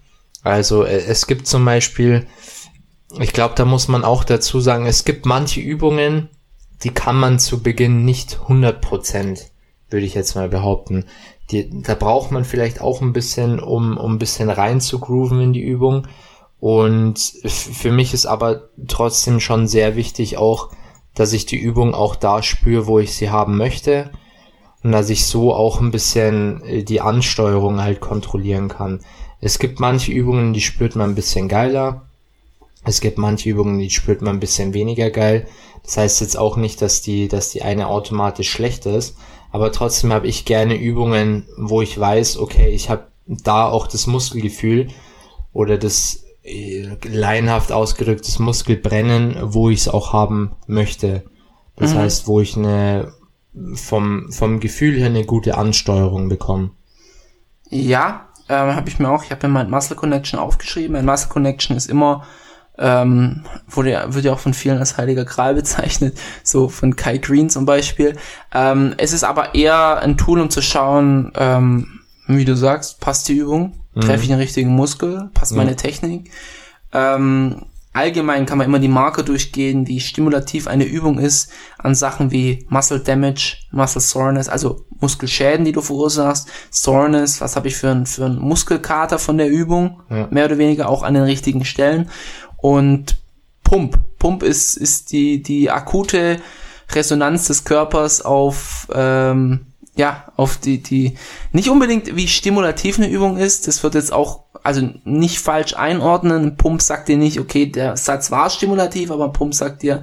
Also äh, es gibt zum Beispiel, ich glaube, da muss man auch dazu sagen, es gibt manche Übungen, die kann man zu Beginn nicht 100%, würde ich jetzt mal behaupten. Die, da braucht man vielleicht auch ein bisschen, um, um ein bisschen rein zu grooven in die Übung. Und für mich ist aber trotzdem schon sehr wichtig auch, dass ich die Übung auch da spüre, wo ich sie haben möchte und dass ich so auch ein bisschen äh, die Ansteuerung halt kontrollieren kann. Es gibt manche Übungen, die spürt man ein bisschen geiler. Es gibt manche Übungen, die spürt man ein bisschen weniger geil. Das heißt jetzt auch nicht, dass die, dass die eine automatisch schlecht ist, aber trotzdem habe ich gerne Übungen, wo ich weiß, okay, ich habe da auch das Muskelgefühl oder das äh, laienhaft ausgedrücktes Muskelbrennen, wo ich es auch haben möchte. Das mhm. heißt, wo ich eine vom, vom Gefühl her eine gute Ansteuerung bekommen. Ja, ähm, habe ich mir auch. Ich habe mir mein Muscle Connection aufgeschrieben. Ein Muscle Connection ist immer, ähm, wurde, wird ja auch von vielen als heiliger Gral <laughs> bezeichnet, so von Kai Green zum Beispiel. Ähm, es ist aber eher ein Tool, um zu schauen, ähm, wie du sagst, passt die Übung, mhm. treffe ich den richtigen Muskel, passt meine Technik. Ähm, allgemein kann man immer die Marker durchgehen, wie stimulativ eine Übung ist an Sachen wie Muscle Damage, Muscle Soreness, also Muskelschäden, die du verursachst, Soreness, was habe ich für einen für einen Muskelkater von der Übung, ja. mehr oder weniger auch an den richtigen Stellen und Pump. Pump ist ist die die akute Resonanz des Körpers auf ähm, ja, auf die, die, nicht unbedingt wie stimulativ eine Übung ist, das wird jetzt auch also nicht falsch einordnen. Ein Pump sagt dir nicht, okay, der Satz war stimulativ, aber Pump sagt dir,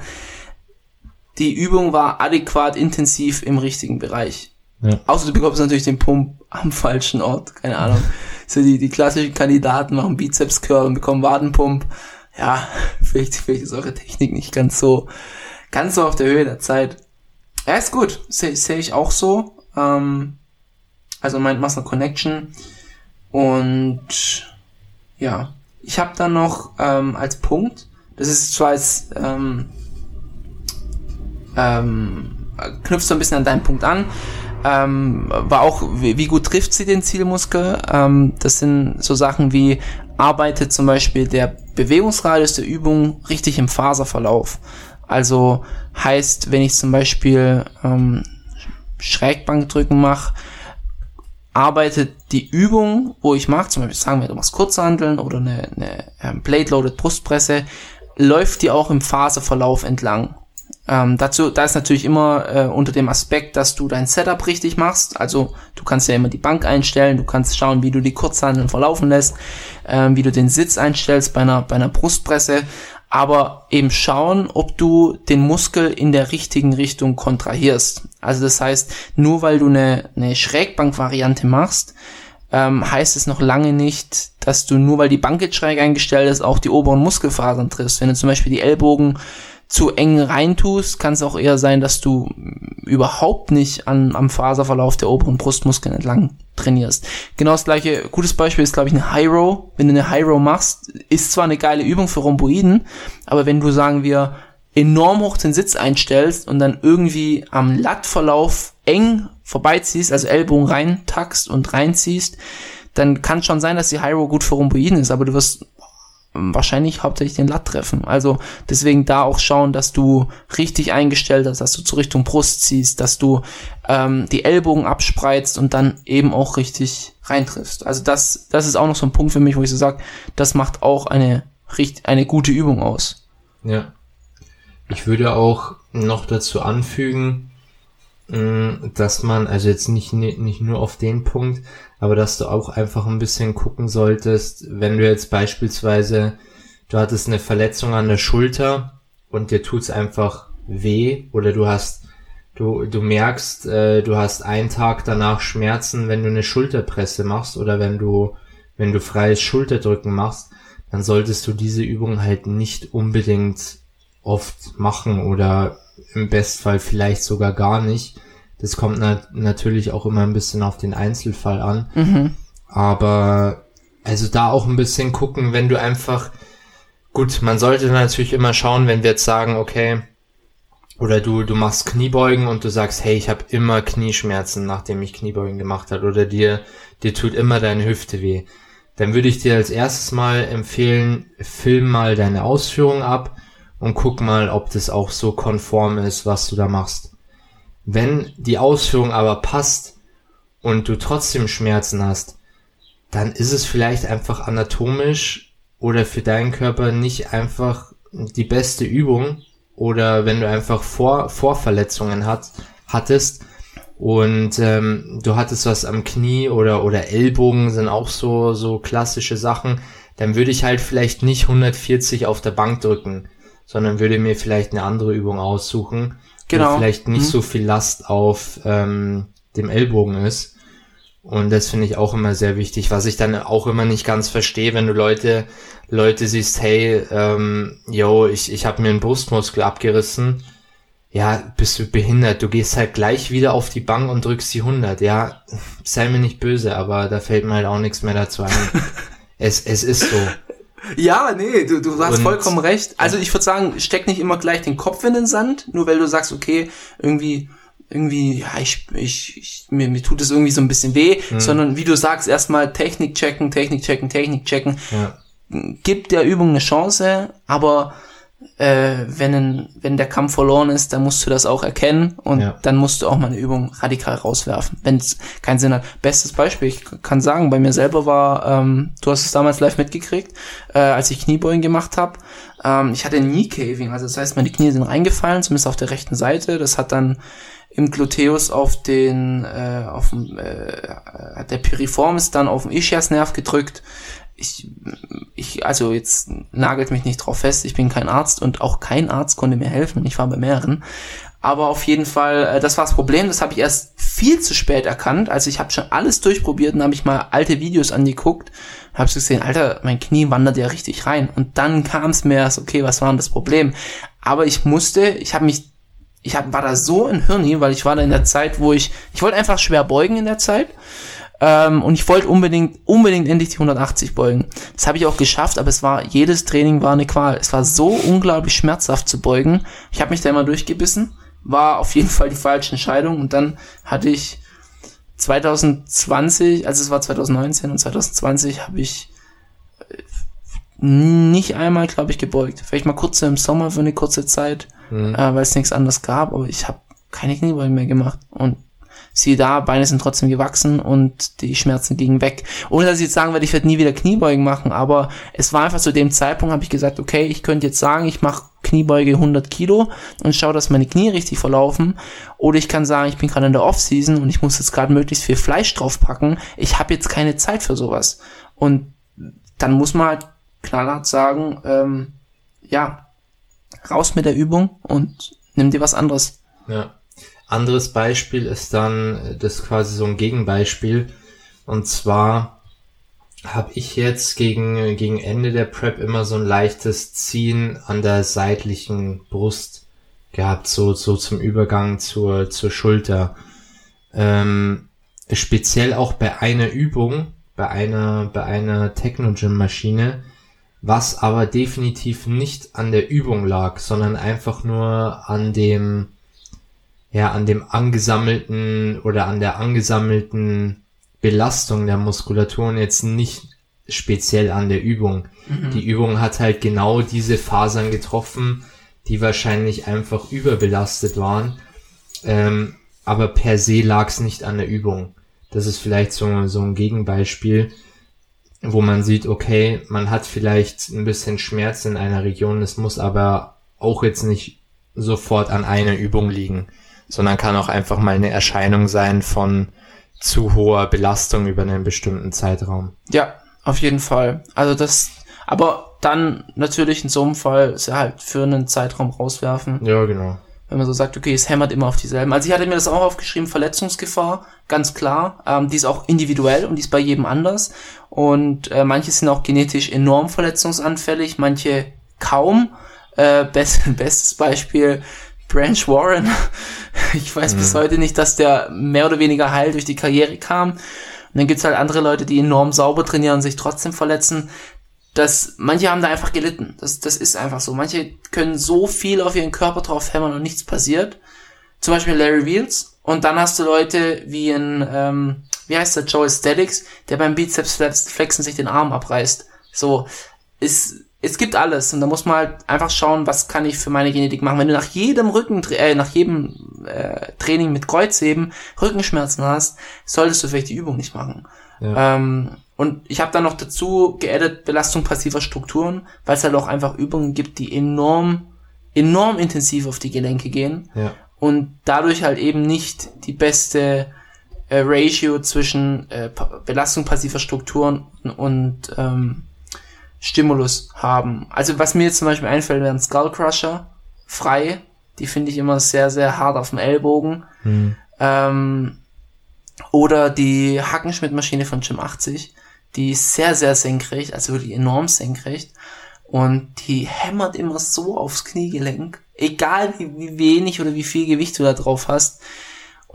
die Übung war adäquat intensiv im richtigen Bereich. Ja. Außer du bekommst natürlich den Pump am falschen Ort, keine Ahnung. <laughs> so die, die klassischen Kandidaten machen Bizeps Curl und bekommen Wadenpump. Ja, <laughs> vielleicht, vielleicht ist eure Technik nicht ganz so, ganz so auf der Höhe der Zeit. Ja, ist gut. Sehe seh ich auch so. Ähm, also meint Muscle Connection und ja, ich habe dann noch ähm, als Punkt, das ist zwar als ähm, ähm, knüpft so ein bisschen an deinen Punkt an, ähm, war auch, wie, wie, gut trifft sie den Zielmuskel? Ähm, das sind so Sachen wie, arbeitet zum Beispiel der Bewegungsradius der Übung richtig im Faserverlauf. Also heißt, wenn ich zum Beispiel ähm, Schrägbankdrücken mache, arbeitet die Übung, wo ich mache, zum Beispiel sagen wir, du machst Kurzhandeln oder eine, eine ähm, Plate-Loaded Brustpresse, läuft die auch im Phaseverlauf entlang. Ähm, dazu, da ist natürlich immer äh, unter dem Aspekt, dass du dein Setup richtig machst. Also du kannst ja immer die Bank einstellen, du kannst schauen, wie du die Kurzhandeln verlaufen lässt, ähm, wie du den Sitz einstellst bei einer, bei einer Brustpresse, aber eben schauen, ob du den Muskel in der richtigen Richtung kontrahierst. Also das heißt, nur weil du eine, eine Schrägbank-Variante machst, ähm, heißt es noch lange nicht, dass du nur weil die Bank jetzt schräg eingestellt ist, auch die oberen Muskelfasern triffst. Wenn du zum Beispiel die Ellbogen zu eng reintust, kann es auch eher sein, dass du überhaupt nicht an, am Faserverlauf der oberen Brustmuskeln entlang trainierst. Genau das gleiche, gutes Beispiel ist, glaube ich, eine High Row. Wenn du eine High Row machst, ist zwar eine geile Übung für Rhomboiden, aber wenn du, sagen wir, enorm hoch den Sitz einstellst und dann irgendwie am Lattverlauf eng vorbeiziehst, also Ellbogen reintackst und reinziehst, dann kann schon sein, dass die High Row gut für Rhomboiden ist, aber du wirst wahrscheinlich hauptsächlich den Latt treffen. Also deswegen da auch schauen, dass du richtig eingestellt hast, dass du zur Richtung Brust ziehst, dass du ähm, die Ellbogen abspreizt und dann eben auch richtig reintriffst. Also das, das ist auch noch so ein Punkt für mich, wo ich so sage, das macht auch eine, eine gute Übung aus. Ja. Ich würde auch noch dazu anfügen, dass man, also jetzt nicht, nicht nur auf den Punkt, aber dass du auch einfach ein bisschen gucken solltest, wenn du jetzt beispielsweise, du hattest eine Verletzung an der Schulter und dir tut's einfach weh oder du hast, du, du merkst, äh, du hast einen Tag danach Schmerzen, wenn du eine Schulterpresse machst oder wenn du, wenn du freies Schulterdrücken machst, dann solltest du diese Übung halt nicht unbedingt oft machen oder im Bestfall vielleicht sogar gar nicht. Das kommt na natürlich auch immer ein bisschen auf den Einzelfall an. Mhm. Aber also da auch ein bisschen gucken, wenn du einfach, gut, man sollte natürlich immer schauen, wenn wir jetzt sagen, okay, oder du, du machst Kniebeugen und du sagst, hey, ich habe immer Knieschmerzen, nachdem ich Kniebeugen gemacht habe, oder dir, dir tut immer deine Hüfte weh. Dann würde ich dir als erstes mal empfehlen, film mal deine Ausführung ab und guck mal, ob das auch so konform ist, was du da machst. Wenn die Ausführung aber passt und du trotzdem Schmerzen hast, dann ist es vielleicht einfach anatomisch oder für deinen Körper nicht einfach die beste Übung oder wenn du einfach Vor Vorverletzungen hat, hattest und ähm, du hattest was am Knie oder oder Ellbogen sind auch so so klassische Sachen, dann würde ich halt vielleicht nicht 140 auf der Bank drücken, sondern würde mir vielleicht eine andere Übung aussuchen, genau. vielleicht nicht mhm. so viel Last auf ähm, dem Ellbogen ist. Und das finde ich auch immer sehr wichtig, was ich dann auch immer nicht ganz verstehe, wenn du Leute, Leute siehst, hey, ähm, yo, ich, ich habe mir einen Brustmuskel abgerissen. Ja, bist du behindert. Du gehst halt gleich wieder auf die Bank und drückst die 100. Ja, sei mir nicht böse, aber da fällt mir halt auch nichts mehr dazu ein. <laughs> es, es ist so. Ja, nee, du, du hast und, vollkommen recht. Also ich würde sagen, steck nicht immer gleich den Kopf in den Sand, nur weil du sagst, okay, irgendwie, irgendwie, ja, ich, ich, ich mir, mir tut es irgendwie so ein bisschen weh, mhm. sondern wie du sagst, erstmal Technik checken, Technik checken, Technik checken. Ja. Gib der Übung eine Chance, aber äh, wenn, ein, wenn der Kampf verloren ist, dann musst du das auch erkennen und ja. dann musst du auch mal eine Übung radikal rauswerfen, wenn es keinen Sinn hat. Bestes Beispiel, ich kann sagen, bei mir selber war, ähm, du hast es damals live mitgekriegt, äh, als ich Kniebeugen gemacht habe. Ähm, ich hatte Knee Caving, also das heißt, meine Knie sind reingefallen, zumindest auf der rechten Seite. Das hat dann im Gluteus auf den, äh, auf dem, äh, der Piriform ist dann auf den Ischiasnerv gedrückt ich, ich, also jetzt nagelt mich nicht drauf fest, ich bin kein Arzt und auch kein Arzt konnte mir helfen und ich war bei mehreren. Aber auf jeden Fall, äh, das war das Problem, das habe ich erst viel zu spät erkannt. Also ich habe schon alles durchprobiert und habe ich mal alte Videos angeguckt, habe gesehen, Alter, mein Knie wandert ja richtig rein. Und dann kam es mir erst, okay, was war denn das Problem? Aber ich musste, ich habe mich, ich hab, war da so in Hirni, weil ich war da in der Zeit, wo ich, ich wollte einfach schwer beugen in der Zeit ähm, und ich wollte unbedingt, unbedingt endlich die 180 beugen. Das habe ich auch geschafft, aber es war, jedes Training war eine Qual. Es war so unglaublich schmerzhaft zu beugen. Ich habe mich da immer durchgebissen. War auf jeden Fall die falsche Entscheidung. Und dann hatte ich 2020, also es war 2019 und 2020 habe ich äh, nicht einmal, glaube ich, gebeugt. Vielleicht mal kurz im Sommer für eine kurze Zeit, mhm. äh, weil es nichts anderes gab, aber ich habe keine Kniebeugen mehr gemacht. Und siehe da, Beine sind trotzdem gewachsen und die Schmerzen gingen weg. Ohne dass ich jetzt sagen werde, ich werde nie wieder Kniebeugen machen, aber es war einfach zu dem Zeitpunkt, habe ich gesagt, okay, ich könnte jetzt sagen, ich mache Kniebeuge 100 Kilo und schaue, dass meine Knie richtig verlaufen. Oder ich kann sagen, ich bin gerade in der Off-Season und ich muss jetzt gerade möglichst viel Fleisch draufpacken. Ich habe jetzt keine Zeit für sowas. Und dann muss man halt knallhart sagen, ähm, ja, raus mit der Übung und nimm dir was anderes. Ja. Anderes Beispiel ist dann, das ist quasi so ein Gegenbeispiel. Und zwar habe ich jetzt gegen, gegen Ende der Prep immer so ein leichtes Ziehen an der seitlichen Brust gehabt, so, so zum Übergang zur, zur Schulter. Ähm, speziell auch bei einer Übung, bei einer, bei einer Technogym-Maschine, was aber definitiv nicht an der Übung lag, sondern einfach nur an dem, ja, an dem angesammelten oder an der angesammelten Belastung der Muskulatur und jetzt nicht speziell an der Übung. Mhm. Die Übung hat halt genau diese Fasern getroffen, die wahrscheinlich einfach überbelastet waren. Ähm, aber per se lag es nicht an der Übung. Das ist vielleicht so, so ein Gegenbeispiel, wo man sieht, okay, man hat vielleicht ein bisschen Schmerz in einer Region, es muss aber auch jetzt nicht sofort an einer Übung liegen, sondern kann auch einfach mal eine Erscheinung sein von zu hoher Belastung über einen bestimmten Zeitraum. Ja, auf jeden Fall. Also das, aber dann natürlich in so einem Fall ist er halt für einen Zeitraum rauswerfen. Ja, genau. Wenn man so sagt, okay, es hämmert immer auf dieselben. Also ich hatte mir das auch aufgeschrieben, Verletzungsgefahr, ganz klar. Ähm, die ist auch individuell und die ist bei jedem anders. Und äh, manche sind auch genetisch enorm verletzungsanfällig, manche kaum. Äh, best, <laughs> bestes Beispiel Branch Warren. <laughs> Ich weiß mhm. bis heute nicht, dass der mehr oder weniger heil durch die Karriere kam. Und dann gibt's halt andere Leute, die enorm sauber trainieren und sich trotzdem verletzen. Das, manche haben da einfach gelitten. Das, das ist einfach so. Manche können so viel auf ihren Körper drauf hämmern und nichts passiert. Zum Beispiel Larry Wheels. Und dann hast du Leute wie ein, ähm, wie heißt der, Joe Aesthetics, der beim Bizeps Flexen sich den Arm abreißt. So, ist, es gibt alles und da muss man halt einfach schauen, was kann ich für meine Genetik machen. Wenn du nach jedem Rücken, äh, nach jedem äh, Training mit Kreuzheben Rückenschmerzen hast, solltest du vielleicht die Übung nicht machen. Ja. Ähm, und ich habe dann noch dazu geaddet Belastung passiver Strukturen, weil es halt auch einfach Übungen gibt, die enorm, enorm intensiv auf die Gelenke gehen ja. und dadurch halt eben nicht die beste äh, Ratio zwischen äh, Belastung passiver Strukturen und ähm, Stimulus haben. Also was mir jetzt zum Beispiel einfällt, wären Skullcrusher, frei. Die finde ich immer sehr, sehr hart auf dem Ellbogen. Mhm. Ähm, oder die Hackenschmidt-Maschine von Jim 80. Die ist sehr, sehr senkrecht, also wirklich enorm senkrecht. Und die hämmert immer so aufs Kniegelenk. Egal wie, wie wenig oder wie viel Gewicht du da drauf hast.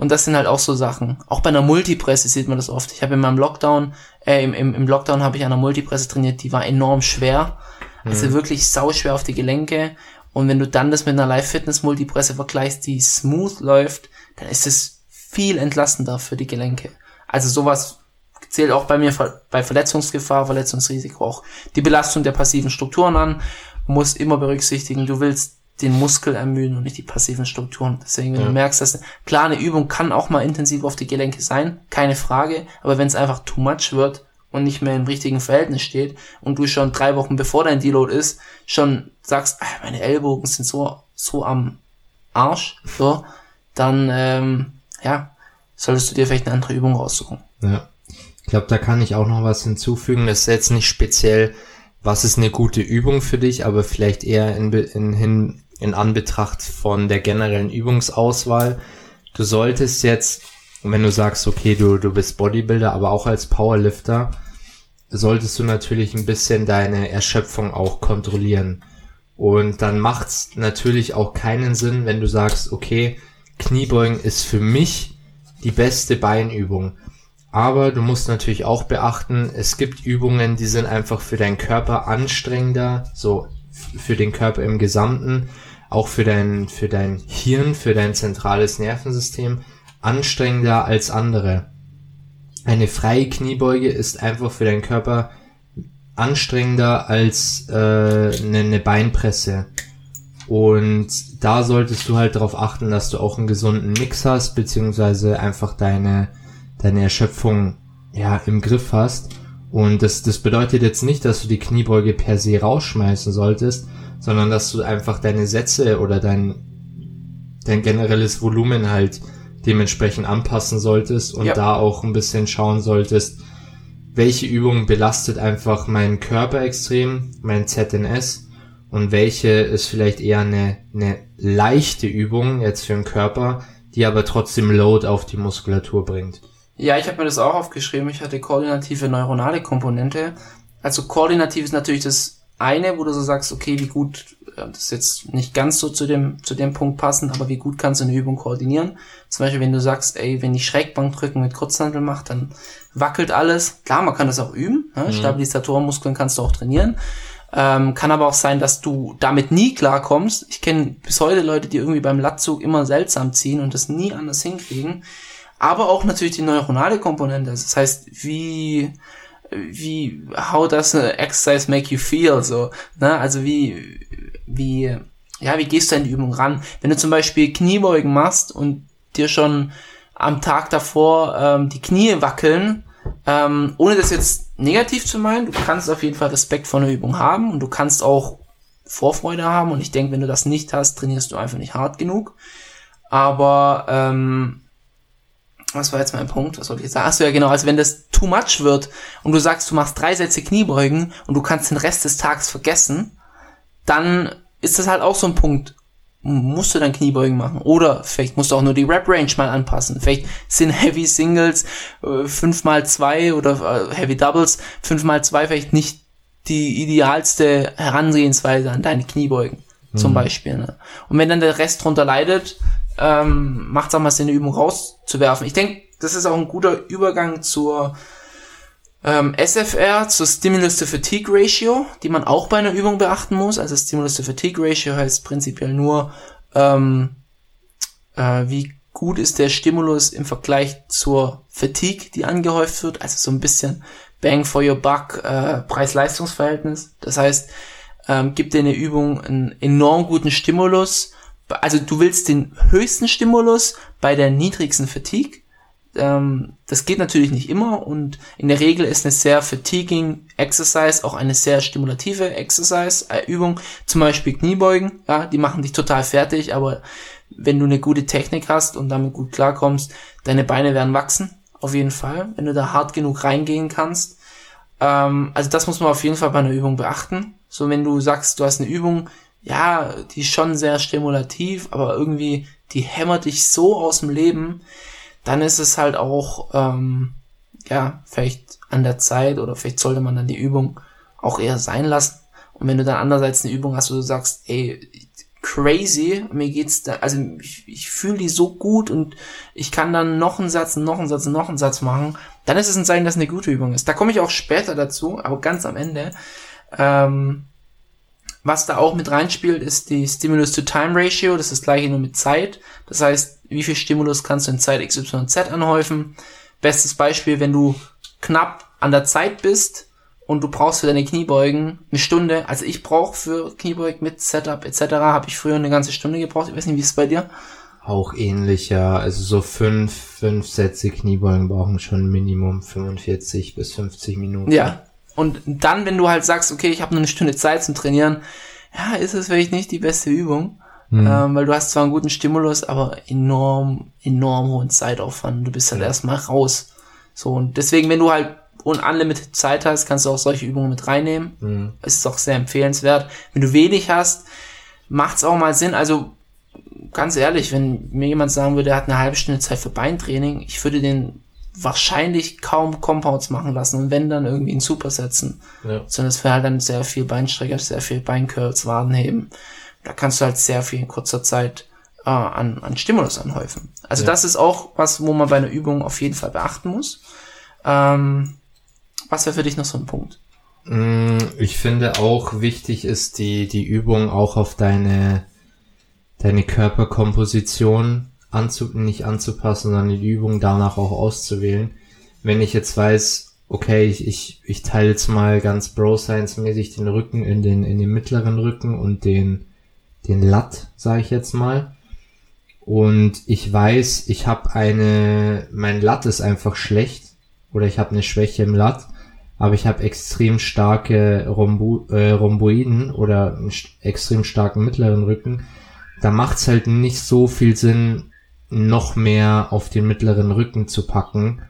Und das sind halt auch so Sachen. Auch bei einer Multipresse sieht man das oft. Ich habe in meinem Lockdown, äh, im, im, im Lockdown habe ich an einer Multipresse trainiert, die war enorm schwer. Also mhm. wirklich sauschwer auf die Gelenke. Und wenn du dann das mit einer Live-Fitness-Multipresse vergleichst, die smooth läuft, dann ist es viel entlastender für die Gelenke. Also sowas zählt auch bei mir bei Verletzungsgefahr, Verletzungsrisiko auch die Belastung der passiven Strukturen an. Muss immer berücksichtigen, du willst den Muskel ermüden und nicht die passiven Strukturen. Deswegen, wenn ja. du merkst, dass klar eine Übung kann auch mal intensiv auf die Gelenke sein, keine Frage, aber wenn es einfach too much wird und nicht mehr im richtigen Verhältnis steht und du schon drei Wochen bevor dein Deload ist, schon sagst, ach, meine Ellbogen sind so, so am Arsch, so, dann, ähm, ja, solltest du dir vielleicht eine andere Übung raussuchen. Ja. Ich glaube, da kann ich auch noch was hinzufügen. Das ist jetzt nicht speziell, was ist eine gute Übung für dich, aber vielleicht eher in, in, in, in Anbetracht von der generellen Übungsauswahl. Du solltest jetzt, wenn du sagst, okay, du, du bist Bodybuilder, aber auch als Powerlifter, solltest du natürlich ein bisschen deine Erschöpfung auch kontrollieren. Und dann macht's natürlich auch keinen Sinn, wenn du sagst, okay, Kniebeugen ist für mich die beste Beinübung. Aber du musst natürlich auch beachten, es gibt Übungen, die sind einfach für deinen Körper anstrengender, so für den Körper im Gesamten auch für dein, für dein Hirn, für dein zentrales Nervensystem anstrengender als andere. Eine freie Kniebeuge ist einfach für deinen Körper anstrengender als äh, eine, eine Beinpresse. Und da solltest du halt darauf achten, dass du auch einen gesunden Mix hast, beziehungsweise einfach deine, deine Erschöpfung ja im Griff hast. Und das, das bedeutet jetzt nicht, dass du die Kniebeuge per se rausschmeißen solltest, sondern dass du einfach deine Sätze oder dein, dein generelles Volumen halt dementsprechend anpassen solltest und ja. da auch ein bisschen schauen solltest, welche Übung belastet einfach meinen Körper extrem, mein ZNS und welche ist vielleicht eher eine, eine leichte Übung jetzt für den Körper, die aber trotzdem Load auf die Muskulatur bringt. Ja, ich habe mir das auch aufgeschrieben. Ich hatte koordinative neuronale Komponente. Also koordinativ ist natürlich das eine, wo du so sagst, okay, wie gut, äh, das ist jetzt nicht ganz so zu dem, zu dem Punkt passen, aber wie gut kannst du eine Übung koordinieren? Zum Beispiel, wenn du sagst, ey, wenn ich Schrägbank drücken mit Kurzhandel mache, dann wackelt alles. Klar, man kann das auch üben. Ne? Mhm. Stabilisatorenmuskeln kannst du auch trainieren. Ähm, kann aber auch sein, dass du damit nie klarkommst. Ich kenne bis heute Leute, die irgendwie beim Latzug immer seltsam ziehen und das nie anders hinkriegen. Aber auch natürlich die neuronale Komponente. Das heißt, wie, wie, how does exercise make you feel? So, ne? Also wie, wie, ja, wie gehst du an die Übung ran? Wenn du zum Beispiel Kniebeugen machst und dir schon am Tag davor ähm, die Knie wackeln, ähm, ohne das jetzt negativ zu meinen, du kannst auf jeden Fall Respekt vor einer Übung haben und du kannst auch Vorfreude haben und ich denke, wenn du das nicht hast, trainierst du einfach nicht hart genug. Aber ähm, was war jetzt mein Punkt? Was wollte ich jetzt sagen? Achso, ja genau, also wenn das too much wird und du sagst, du machst drei Sätze Kniebeugen und du kannst den Rest des Tages vergessen, dann ist das halt auch so ein Punkt, musst du dann Kniebeugen machen. Oder vielleicht musst du auch nur die Rep-Range mal anpassen. Vielleicht sind Heavy Singles äh, 5 x 2 oder äh, Heavy Doubles 5 x 2 vielleicht nicht die idealste Herangehensweise an deine Kniebeugen. Mhm. Zum Beispiel. Ne? Und wenn dann der Rest drunter leidet, ähm, macht es auch mal Sinn, eine Übung rauszuwerfen. Ich denke, das ist auch ein guter Übergang zur ähm, SFR zur Stimulus to Fatigue Ratio, die man auch bei einer Übung beachten muss. Also Stimulus to Fatigue Ratio heißt prinzipiell nur, ähm, äh, wie gut ist der Stimulus im Vergleich zur Fatigue, die angehäuft wird. Also so ein bisschen Bang for your Buck, äh, Preis-Leistungs-Verhältnis. Das heißt, ähm, gibt dir eine Übung einen enorm guten Stimulus. Also du willst den höchsten Stimulus bei der niedrigsten Fatigue ähm, das geht natürlich nicht immer und in der Regel ist eine sehr fatiguing Exercise auch eine sehr stimulative Exercise, äh, Übung, zum Beispiel Kniebeugen, ja, die machen dich total fertig, aber wenn du eine gute Technik hast und damit gut klarkommst, deine Beine werden wachsen, auf jeden Fall, wenn du da hart genug reingehen kannst. Ähm, also das muss man auf jeden Fall bei einer Übung beachten. So wenn du sagst, du hast eine Übung, ja, die ist schon sehr stimulativ, aber irgendwie, die hämmert dich so aus dem Leben, dann ist es halt auch, ähm, ja, vielleicht an der Zeit oder vielleicht sollte man dann die Übung auch eher sein lassen. Und wenn du dann andererseits eine Übung hast, wo du sagst, ey, crazy, mir geht's da, also ich, ich fühle die so gut und ich kann dann noch einen Satz, noch einen Satz, noch einen Satz machen, dann ist es ein Zeichen, dass es eine gute Übung ist. Da komme ich auch später dazu, aber ganz am Ende. Ähm, was da auch mit reinspielt, ist die Stimulus-to-Time-Ratio. Das ist das gleiche nur mit Zeit. Das heißt, wie viel Stimulus kannst du in Zeit XYZ anhäufen? Bestes Beispiel, wenn du knapp an der Zeit bist und du brauchst für deine Kniebeugen eine Stunde. Also ich brauche für Kniebeugen mit Setup etc. habe ich früher eine ganze Stunde gebraucht. Ich weiß nicht, wie ist es bei dir? Auch ähnlich, ja. Also so fünf, fünf Sätze Kniebeugen brauchen schon Minimum 45 bis 50 Minuten. Ja, und dann, wenn du halt sagst, okay, ich habe nur eine Stunde Zeit zum Trainieren, ja, ist es vielleicht nicht die beste Übung. Mhm. Ähm, weil du hast zwar einen guten Stimulus, aber enorm, enorm hohen Zeitaufwand. Du bist halt ja. erstmal raus. So, und deswegen, wenn du halt unlimited Zeit hast, kannst du auch solche Übungen mit reinnehmen. Mhm. Es ist auch sehr empfehlenswert. Wenn du wenig hast, macht's auch mal Sinn. Also, ganz ehrlich, wenn mir jemand sagen würde, er hat eine halbe Stunde Zeit für Beintraining, ich würde den wahrscheinlich kaum Compounds machen lassen und wenn dann irgendwie einen Super setzen. Ja. Sondern es wäre halt dann sehr viel Beinstrecker, sehr viel Beincurls, Wadenheben. Da kannst du halt sehr viel in kurzer Zeit äh, an, an Stimulus anhäufen. Also ja. das ist auch was, wo man bei einer Übung auf jeden Fall beachten muss. Ähm, was wäre für dich noch so ein Punkt? Mm, ich finde auch wichtig ist die, die Übung auch auf deine, deine Körperkomposition anzu, nicht anzupassen, sondern die Übung danach auch auszuwählen. Wenn ich jetzt weiß, okay, ich, ich, ich teile jetzt mal ganz Bro Science mäßig den Rücken in den, in den mittleren Rücken und den den Lat, sage ich jetzt mal. Und ich weiß, ich habe eine, mein Lat ist einfach schlecht oder ich habe eine Schwäche im Lat, aber ich habe extrem starke Rhombo, äh, Rhomboiden oder extrem starken mittleren Rücken. Da macht's halt nicht so viel Sinn, noch mehr auf den mittleren Rücken zu packen,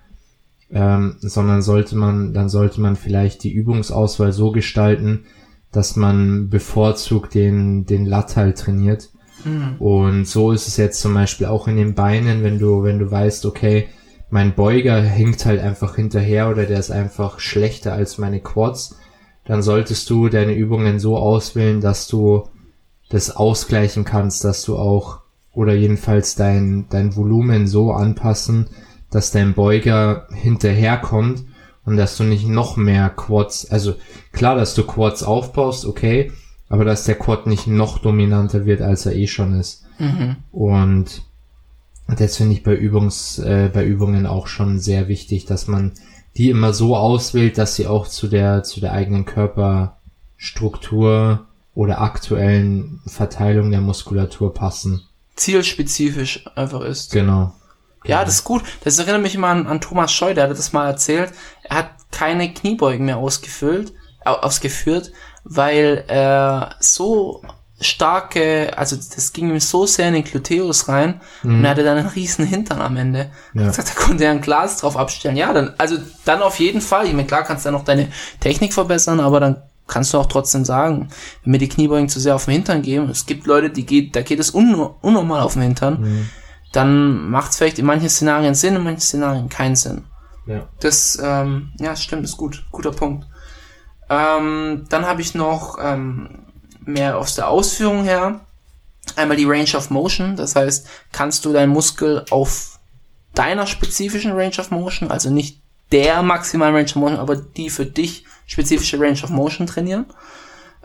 ähm, sondern sollte man, dann sollte man vielleicht die Übungsauswahl so gestalten, dass man bevorzugt den, den Latteil trainiert. Mhm. Und so ist es jetzt zum Beispiel auch in den Beinen, wenn du, wenn du weißt, okay, mein Beuger hinkt halt einfach hinterher oder der ist einfach schlechter als meine Quads, dann solltest du deine Übungen so auswählen, dass du das ausgleichen kannst, dass du auch oder jedenfalls dein, dein Volumen so anpassen, dass dein Beuger hinterherkommt und dass du nicht noch mehr Quads, also klar, dass du Quads aufbaust, okay, aber dass der Quad nicht noch dominanter wird, als er eh schon ist. Mhm. Und das finde ich bei Übungs, äh, bei Übungen auch schon sehr wichtig, dass man die immer so auswählt, dass sie auch zu der, zu der eigenen Körperstruktur oder aktuellen Verteilung der Muskulatur passen. Zielspezifisch einfach ist. Genau. Ja, das ist gut. Das erinnert mich immer an, an Thomas Scheu, der hat das mal erzählt. Er hat keine Kniebeugen mehr ausgefüllt, ausgeführt, weil er so starke, also das ging ihm so sehr in den Gluteus rein mhm. und er hatte dann einen riesen Hintern am Ende. Ja. Gesagt, da konnte er ein Glas drauf abstellen. Ja, dann, also dann auf jeden Fall. Ich meine, klar kannst du dann noch deine Technik verbessern, aber dann kannst du auch trotzdem sagen, wenn mir die Kniebeugen zu sehr auf den Hintern gehen, es gibt Leute, die geht, da geht es un unnormal auf den Hintern, mhm. dann macht es vielleicht in manchen Szenarien Sinn, in manchen Szenarien keinen Sinn. Ja. Das, ähm, ja, stimmt, ist gut, guter Punkt. Ähm, dann habe ich noch ähm, mehr aus der Ausführung her. Einmal die Range of Motion, das heißt, kannst du deinen Muskel auf deiner spezifischen Range of Motion, also nicht der maximalen Range of Motion, aber die für dich spezifische Range of Motion trainieren.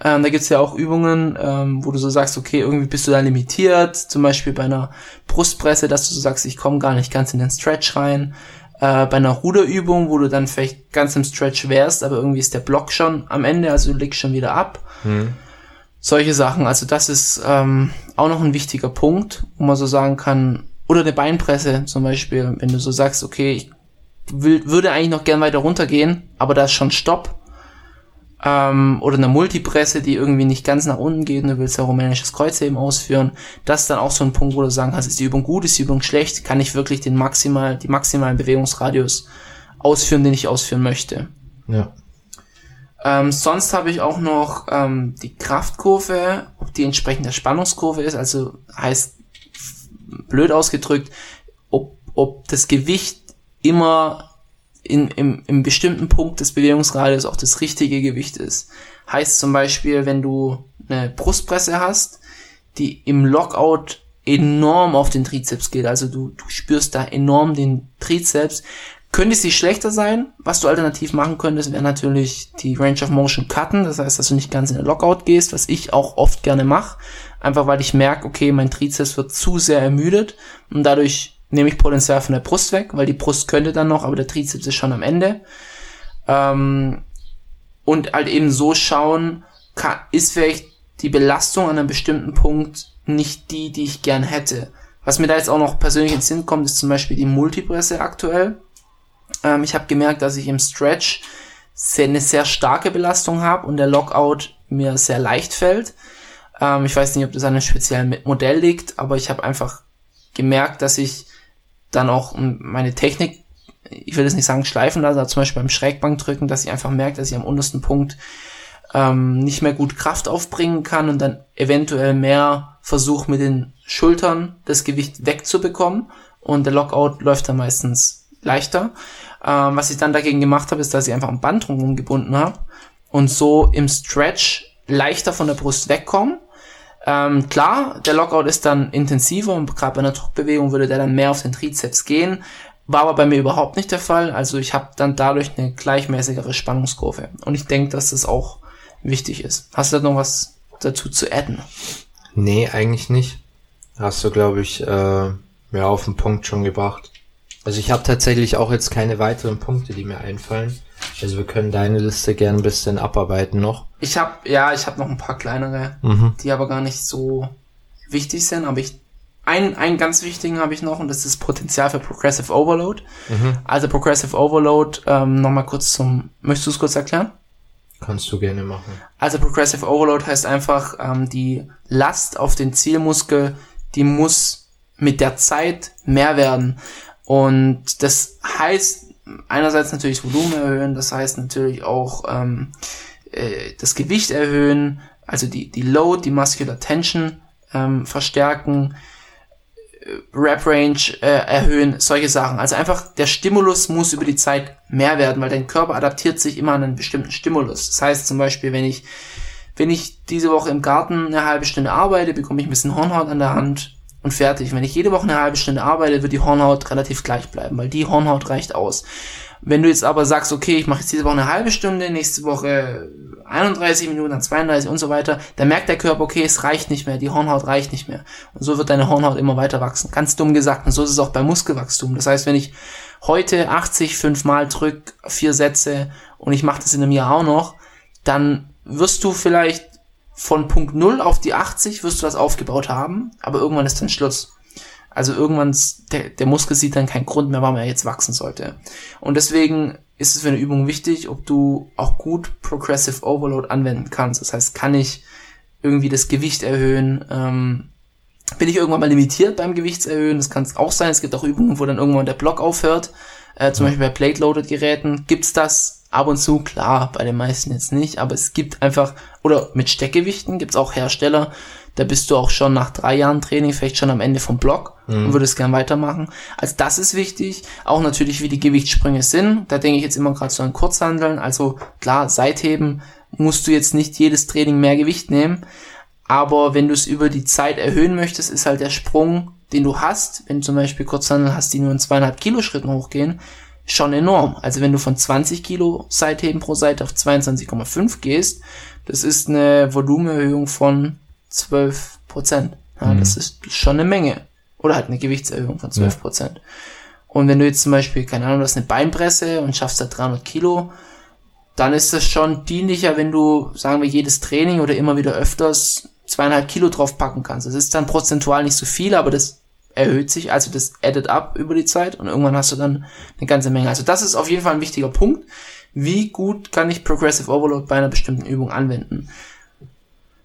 Ähm, da gibt's ja auch Übungen, ähm, wo du so sagst, okay, irgendwie bist du da limitiert, zum Beispiel bei einer Brustpresse, dass du so sagst, ich komme gar nicht ganz in den Stretch rein äh, bei einer Ruderübung, wo du dann vielleicht ganz im Stretch wärst, aber irgendwie ist der Block schon am Ende, also du legst schon wieder ab. Mhm. Solche Sachen, also das ist ähm, auch noch ein wichtiger Punkt, wo man so sagen kann, oder eine Beinpresse zum Beispiel, wenn du so sagst, okay, ich will, würde eigentlich noch gern weiter runtergehen, aber da ist schon Stopp. Ähm, oder eine Multipresse, die irgendwie nicht ganz nach unten geht und du willst ja rumänisches Kreuzheben ausführen. Das ist dann auch so ein Punkt, wo du sagen kannst, ist die Übung gut, ist die Übung schlecht, kann ich wirklich den maximal, die maximalen Bewegungsradius ausführen, den ich ausführen möchte. Ja. Ähm, sonst habe ich auch noch ähm, die Kraftkurve, ob die entsprechend der Spannungskurve ist, also heißt blöd ausgedrückt, ob, ob das Gewicht immer in, im, im bestimmten Punkt des Bewegungsradius auch das richtige Gewicht ist. Heißt zum Beispiel, wenn du eine Brustpresse hast, die im Lockout enorm auf den Trizeps geht, also du, du spürst da enorm den Trizeps, könnte sie schlechter sein. Was du alternativ machen könntest, wäre natürlich die Range of Motion cutten, das heißt, dass du nicht ganz in den Lockout gehst, was ich auch oft gerne mache, einfach weil ich merke, okay, mein Trizeps wird zu sehr ermüdet und dadurch nehme ich Potenzial von der Brust weg, weil die Brust könnte dann noch, aber der Trizeps ist schon am Ende. Ähm, und halt eben so schauen, kann, ist vielleicht die Belastung an einem bestimmten Punkt nicht die, die ich gern hätte. Was mir da jetzt auch noch persönlich ins Sinn kommt, ist zum Beispiel die Multipresse aktuell. Ähm, ich habe gemerkt, dass ich im Stretch sehr, eine sehr starke Belastung habe und der Lockout mir sehr leicht fällt. Ähm, ich weiß nicht, ob das an einem speziellen Modell liegt, aber ich habe einfach gemerkt, dass ich dann auch meine Technik, ich will das nicht sagen schleifen lassen, aber zum Beispiel beim Schrägbankdrücken, dass ich einfach merke, dass ich am untersten Punkt ähm, nicht mehr gut Kraft aufbringen kann und dann eventuell mehr versuche mit den Schultern das Gewicht wegzubekommen und der Lockout läuft dann meistens leichter. Ähm, was ich dann dagegen gemacht habe, ist, dass ich einfach ein Band drumherum gebunden habe und so im Stretch leichter von der Brust wegkommen ähm, klar, der Lockout ist dann intensiver und gerade bei einer Druckbewegung würde der dann mehr auf den Trizeps gehen. War aber bei mir überhaupt nicht der Fall. Also ich habe dann dadurch eine gleichmäßigere Spannungskurve. Und ich denke, dass das auch wichtig ist. Hast du da noch was dazu zu adden? Nee, eigentlich nicht. Hast du, glaube ich, äh, ja, auf den Punkt schon gebracht. Also ich habe tatsächlich auch jetzt keine weiteren Punkte, die mir einfallen. Also wir können deine Liste gern ein bisschen abarbeiten noch. Ich habe ja, ich habe noch ein paar kleinere, Mhm. die aber gar nicht so wichtig sind, aber ich einen, einen ganz wichtigen habe ich noch und das ist Potenzial für Progressive Overload. Mhm. Also Progressive Overload, ähm, nochmal kurz zum, möchtest du es kurz erklären? Kannst du gerne machen. Also Progressive Overload heißt einfach, ähm, die Last auf den Zielmuskel, die muss mit der Zeit mehr werden. Und das heißt einerseits natürlich das Volumen erhöhen, das heißt natürlich auch ähm, äh, das Gewicht erhöhen, also die, die Load, die Muscular Tension ähm, verstärken, äh, Rep Range äh, erhöhen, solche Sachen. Also einfach der Stimulus muss über die Zeit mehr werden, weil dein Körper adaptiert sich immer an einen bestimmten Stimulus. Das heißt zum Beispiel, wenn ich wenn ich diese Woche im Garten eine halbe Stunde arbeite, bekomme ich ein bisschen Hornhaut an der Hand und fertig. Wenn ich jede Woche eine halbe Stunde arbeite, wird die Hornhaut relativ gleich bleiben, weil die Hornhaut reicht aus. Wenn du jetzt aber sagst, okay, ich mache jetzt diese Woche eine halbe Stunde, nächste Woche 31 Minuten, dann 32 und so weiter, dann merkt der Körper, okay, es reicht nicht mehr, die Hornhaut reicht nicht mehr. Und so wird deine Hornhaut immer weiter wachsen. Ganz dumm gesagt. Und so ist es auch beim Muskelwachstum. Das heißt, wenn ich heute 80 fünfmal drück, vier Sätze und ich mache das in einem Jahr auch noch, dann wirst du vielleicht von Punkt 0 auf die 80 wirst du das aufgebaut haben, aber irgendwann ist dann Schluss. Also irgendwann, der, der Muskel sieht dann keinen Grund mehr, warum er jetzt wachsen sollte. Und deswegen ist es für eine Übung wichtig, ob du auch gut Progressive Overload anwenden kannst. Das heißt, kann ich irgendwie das Gewicht erhöhen? Ähm, bin ich irgendwann mal limitiert beim Gewichtserhöhen? Das kann es auch sein. Es gibt auch Übungen, wo dann irgendwann der Block aufhört. Äh, zum Beispiel bei Plate-Loaded-Geräten gibt's das ab und zu, klar, bei den meisten jetzt nicht, aber es gibt einfach, oder mit Steckgewichten gibt's auch Hersteller, da bist du auch schon nach drei Jahren Training vielleicht schon am Ende vom Block und würdest gern weitermachen. Also das ist wichtig. Auch natürlich, wie die Gewichtssprünge sind. Da denke ich jetzt immer gerade so an Kurzhandeln. Also klar, Seitheben musst du jetzt nicht jedes Training mehr Gewicht nehmen. Aber wenn du es über die Zeit erhöhen möchtest, ist halt der Sprung, den du hast, wenn du zum Beispiel Kurzhandeln hast, die nur in zweieinhalb Kilo Schritten hochgehen, schon enorm. Also wenn du von 20 Kilo Seitheben pro Seite auf 22,5 gehst, das ist eine Volumenerhöhung von 12 Prozent. Ja, Das ist schon eine Menge. Oder halt eine Gewichtserhöhung von 12 Prozent. Und wenn du jetzt zum Beispiel, keine Ahnung, du hast eine Beinpresse und schaffst da 300 Kilo, dann ist das schon dienlicher, wenn du, sagen wir, jedes Training oder immer wieder öfters zweieinhalb Kilo drauf packen kannst. Das ist dann prozentual nicht so viel, aber das erhöht sich, also das addet up über die Zeit und irgendwann hast du dann eine ganze Menge. Also das ist auf jeden Fall ein wichtiger Punkt. Wie gut kann ich Progressive Overload bei einer bestimmten Übung anwenden?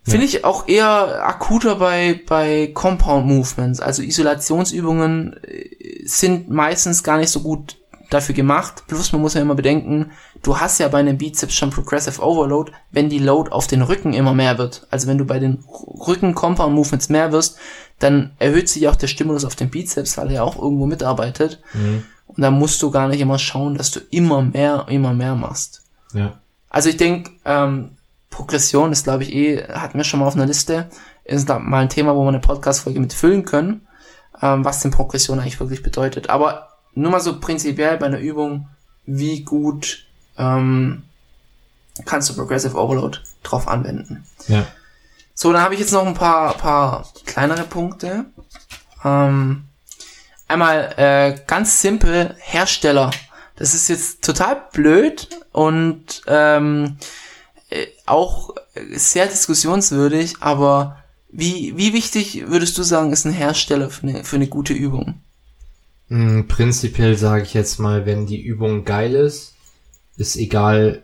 Finde ich auch eher akuter bei, bei Compound Movements. Also Isolationsübungen äh, sind meistens gar nicht so gut dafür gemacht. Plus man muss ja immer bedenken, du hast ja bei einem Bizeps schon Progressive Overload, wenn die Load auf den Rücken immer mehr wird. Also wenn du bei den Rücken Compound Movements mehr wirst, dann erhöht sich auch der Stimulus auf den Bizeps, weil er ja auch irgendwo mitarbeitet. Und da musst du gar nicht immer schauen, dass du immer mehr, immer mehr machst. Ja. Also ich denke, ähm, Progression ist, glaube ich, eh, hatten wir schon mal auf einer Liste, ist da mal ein Thema, wo wir eine Podcast-Folge mit füllen können, ähm, was denn Progression eigentlich wirklich bedeutet. Aber nur mal so prinzipiell bei einer Übung, wie gut ähm, kannst du Progressive Overload drauf anwenden. Ja. So, dann habe ich jetzt noch ein paar, paar kleinere Punkte. Ähm, einmal äh, ganz simpel Hersteller. Das ist jetzt total blöd und ähm, äh, auch sehr diskussionswürdig, aber wie, wie wichtig würdest du sagen, ist ein Hersteller für eine, für eine gute Übung? Mm, Prinzipiell sage ich jetzt mal, wenn die Übung geil ist, ist egal,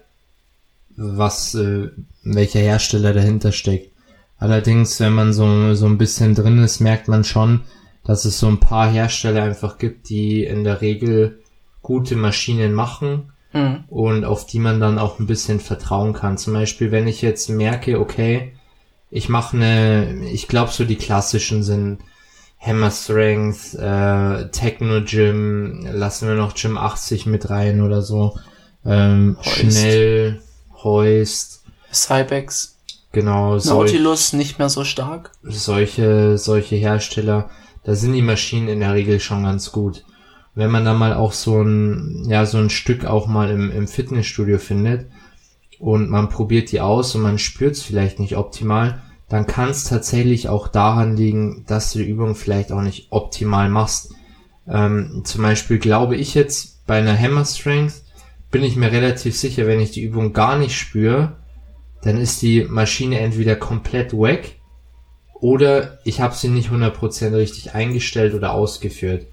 was, äh, welcher Hersteller dahinter steckt. Allerdings, wenn man so, so ein bisschen drin ist, merkt man schon, dass es so ein paar Hersteller einfach gibt, die in der Regel gute Maschinen machen Mhm. und auf die man dann auch ein bisschen vertrauen kann. Zum Beispiel, wenn ich jetzt merke, okay, ich mache eine, ich glaube so die klassischen sind Hammer Strength, äh, Techno Gym, lassen wir noch Gym 80 mit rein oder so. Ähm, Hoist. schnell, Hoist, Cybex, genau, solch, Nautilus nicht mehr so stark. solche, solche Hersteller, da sind die Maschinen in der Regel schon ganz gut. Wenn man dann mal auch so ein, ja, so ein Stück auch mal im, im Fitnessstudio findet und man probiert die aus und man spürt es vielleicht nicht optimal, dann kann es tatsächlich auch daran liegen, dass du die Übung vielleicht auch nicht optimal machst. Ähm, zum Beispiel glaube ich jetzt bei einer Hammer Strength, bin ich mir relativ sicher, wenn ich die Übung gar nicht spüre, dann ist die Maschine entweder komplett weg oder ich habe sie nicht 100% richtig eingestellt oder ausgeführt.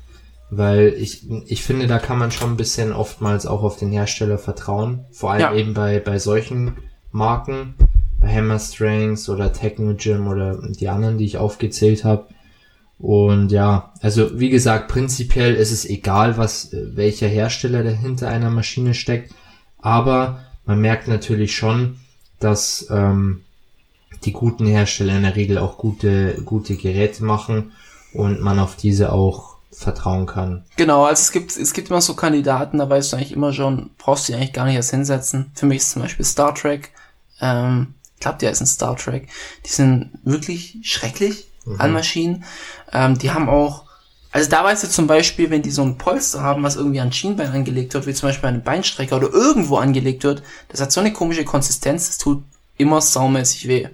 Weil ich, ich finde, da kann man schon ein bisschen oftmals auch auf den Hersteller vertrauen. Vor allem Ja. eben bei, bei solchen Marken, bei Hammer Strengths oder Techno Gym oder die anderen, die ich aufgezählt habe. Und ja, also wie gesagt, prinzipiell ist es egal, was welcher Hersteller dahinter einer Maschine steckt, aber man merkt natürlich schon, dass ähm, die guten Hersteller in der Regel auch gute gute Geräte machen und man auf diese auch vertrauen kann. Genau, also es gibt, es gibt immer so Kandidaten, da weißt du eigentlich immer schon, brauchst du die eigentlich gar nicht erst hinsetzen. Für mich ist zum Beispiel Star Trek, ähm, ich glaube, die heißen Star Trek. Die sind wirklich schrecklich an Maschinen. Ähm, die haben auch, also da weißt du zum Beispiel, wenn die so ein Polster haben, was irgendwie an Schienbein angelegt wird, wie zum Beispiel an einen Beinstrecker oder irgendwo angelegt wird, das hat so eine komische Konsistenz, das tut immer saumäßig weh.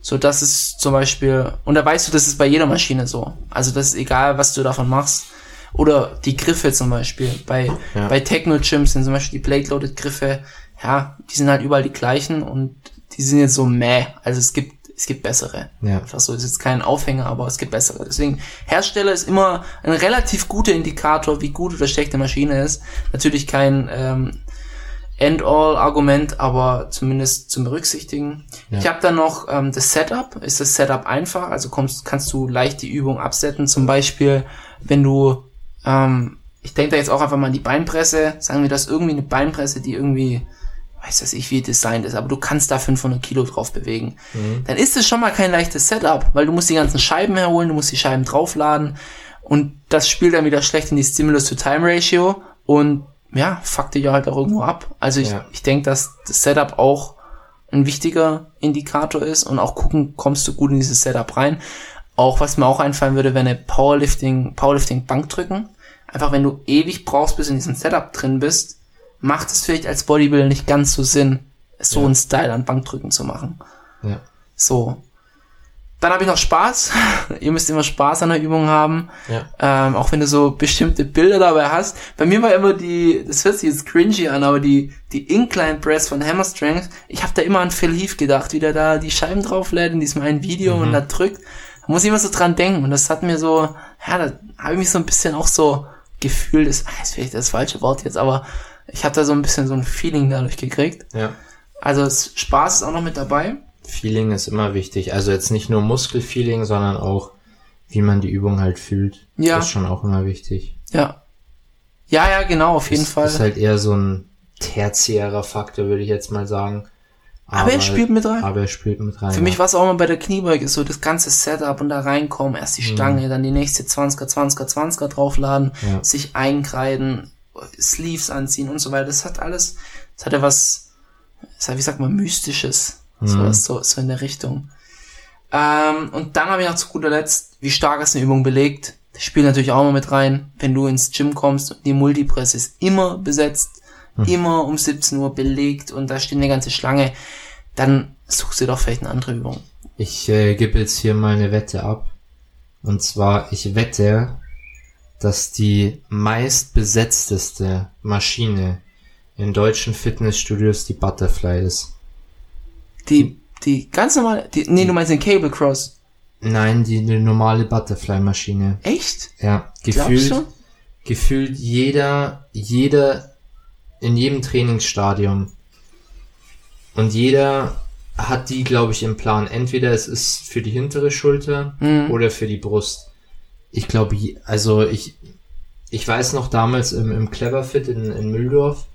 So, das ist zum Beispiel, und da weißt du, das ist bei jeder Maschine so. Also das ist egal, was du davon machst. Oder die Griffe zum Beispiel. Bei, Ja. bei Techno-Gyms sind zum Beispiel die Plate-Loaded-Griffe, ja, die sind halt überall die gleichen und die sind jetzt so meh. Also es gibt, es gibt bessere. Ja. Einfach so, ist jetzt kein Aufhänger, aber es gibt bessere. Deswegen, Hersteller ist immer ein relativ guter Indikator, wie gut oder schlecht die Maschine ist. Natürlich kein ähm, End-all-Argument, aber zumindest zum Berücksichtigen. Ja. Ich habe dann noch ähm, das Setup. Ist das Setup einfach? Also kommst, kannst du leicht die Übung absetzen. Zum Beispiel, wenn du, ähm, ich denke da jetzt auch einfach mal an die Beinpresse. Sagen wir, das irgendwie eine Beinpresse, die irgendwie, weiß das ich, wie designt ist, aber du kannst da 500 Kilo drauf bewegen. Dann ist es schon mal kein leichtes Setup, weil du musst die ganzen Scheiben herholen, du musst die Scheiben draufladen und das spielt dann wieder schlecht in die Stimulus-to-Time-Ratio und ja, fuckt dich halt auch irgendwo ab. Also ich, Ja. ich denke, dass das Setup auch ein wichtiger Indikator ist und auch gucken, kommst du gut in dieses Setup rein. Auch was mir auch einfallen würde, wäre eine Powerlifting, Powerlifting Bankdrücken. Einfach wenn du ewig brauchst, bis in diesem Setup drin bist, macht es vielleicht als Bodybuilder nicht ganz so Sinn, so Ja. einen Style an Bankdrücken zu machen. Ja. So. Dann habe ich noch Spaß. <laughs> Ihr müsst immer Spaß an der Übung haben. Ja. Ähm, auch wenn du so bestimmte Bilder dabei hast. Bei mir war immer die, das hört sich jetzt cringy an, aber die, die Incline Press von Hammer Strength, ich habe da immer an Phil Heath gedacht, wie der da die Scheiben drauflädt in diesem einen Video und da drückt. Da muss ich immer so dran denken. Und das hat mir so, ja, da habe ich mich so ein bisschen auch so gefühlt, ist, ah, ist vielleicht das falsche Wort jetzt, aber ich habe da so ein bisschen so ein Feeling dadurch gekriegt. Ja. Also Spaß ist auch noch mit dabei. Feeling ist immer wichtig. Also jetzt nicht nur Muskelfeeling, sondern auch, wie man die Übung halt fühlt. Ja. Das ist schon auch immer wichtig. Ja. Ja, ja, genau, auf jeden ist, Fall. Ist halt eher so ein tertiärer Faktor, würde ich jetzt mal sagen. Aber er spielt mit rein. Aber er spielt mit rein. Für mich war es auch mal bei der Kniebeuge so, das ganze Setup und da reinkommen, erst die Stange, dann die nächste 20er, 20er, 20er draufladen, Ja. sich einkreiden, Sleeves anziehen und so weiter. Das hat alles, das hatte was, das hat, wie sagt man, mystisches. Sowas, so, so in der Richtung. Ähm, und dann habe ich noch zu guter Letzt, wie stark ist eine Übung belegt. Das spielt natürlich auch mal mit rein. Wenn du ins Gym kommst und die Multipresse ist immer besetzt, immer um 17 Uhr belegt und da steht eine ganze Schlange, dann suchst du doch vielleicht eine andere Übung. Ich äh, gebe jetzt hier mal eine Wette ab. Und zwar, ich wette, dass die meistbesetzteste Maschine in deutschen Fitnessstudios die Butterfly ist. Die, die ganz normale, die, nee, du meinst den Cable Cross. Nein, die, die normale Butterfly-Maschine. Echt? Ja, gefühlt, gefühlt jeder, jeder in jedem Trainingsstadium und jeder hat die, glaube ich, im Plan. Entweder es ist für die hintere Schulter Mhm. oder für die Brust. Ich glaube, also ich, ich weiß noch damals im, im Cleverfit in, in Mühldorf,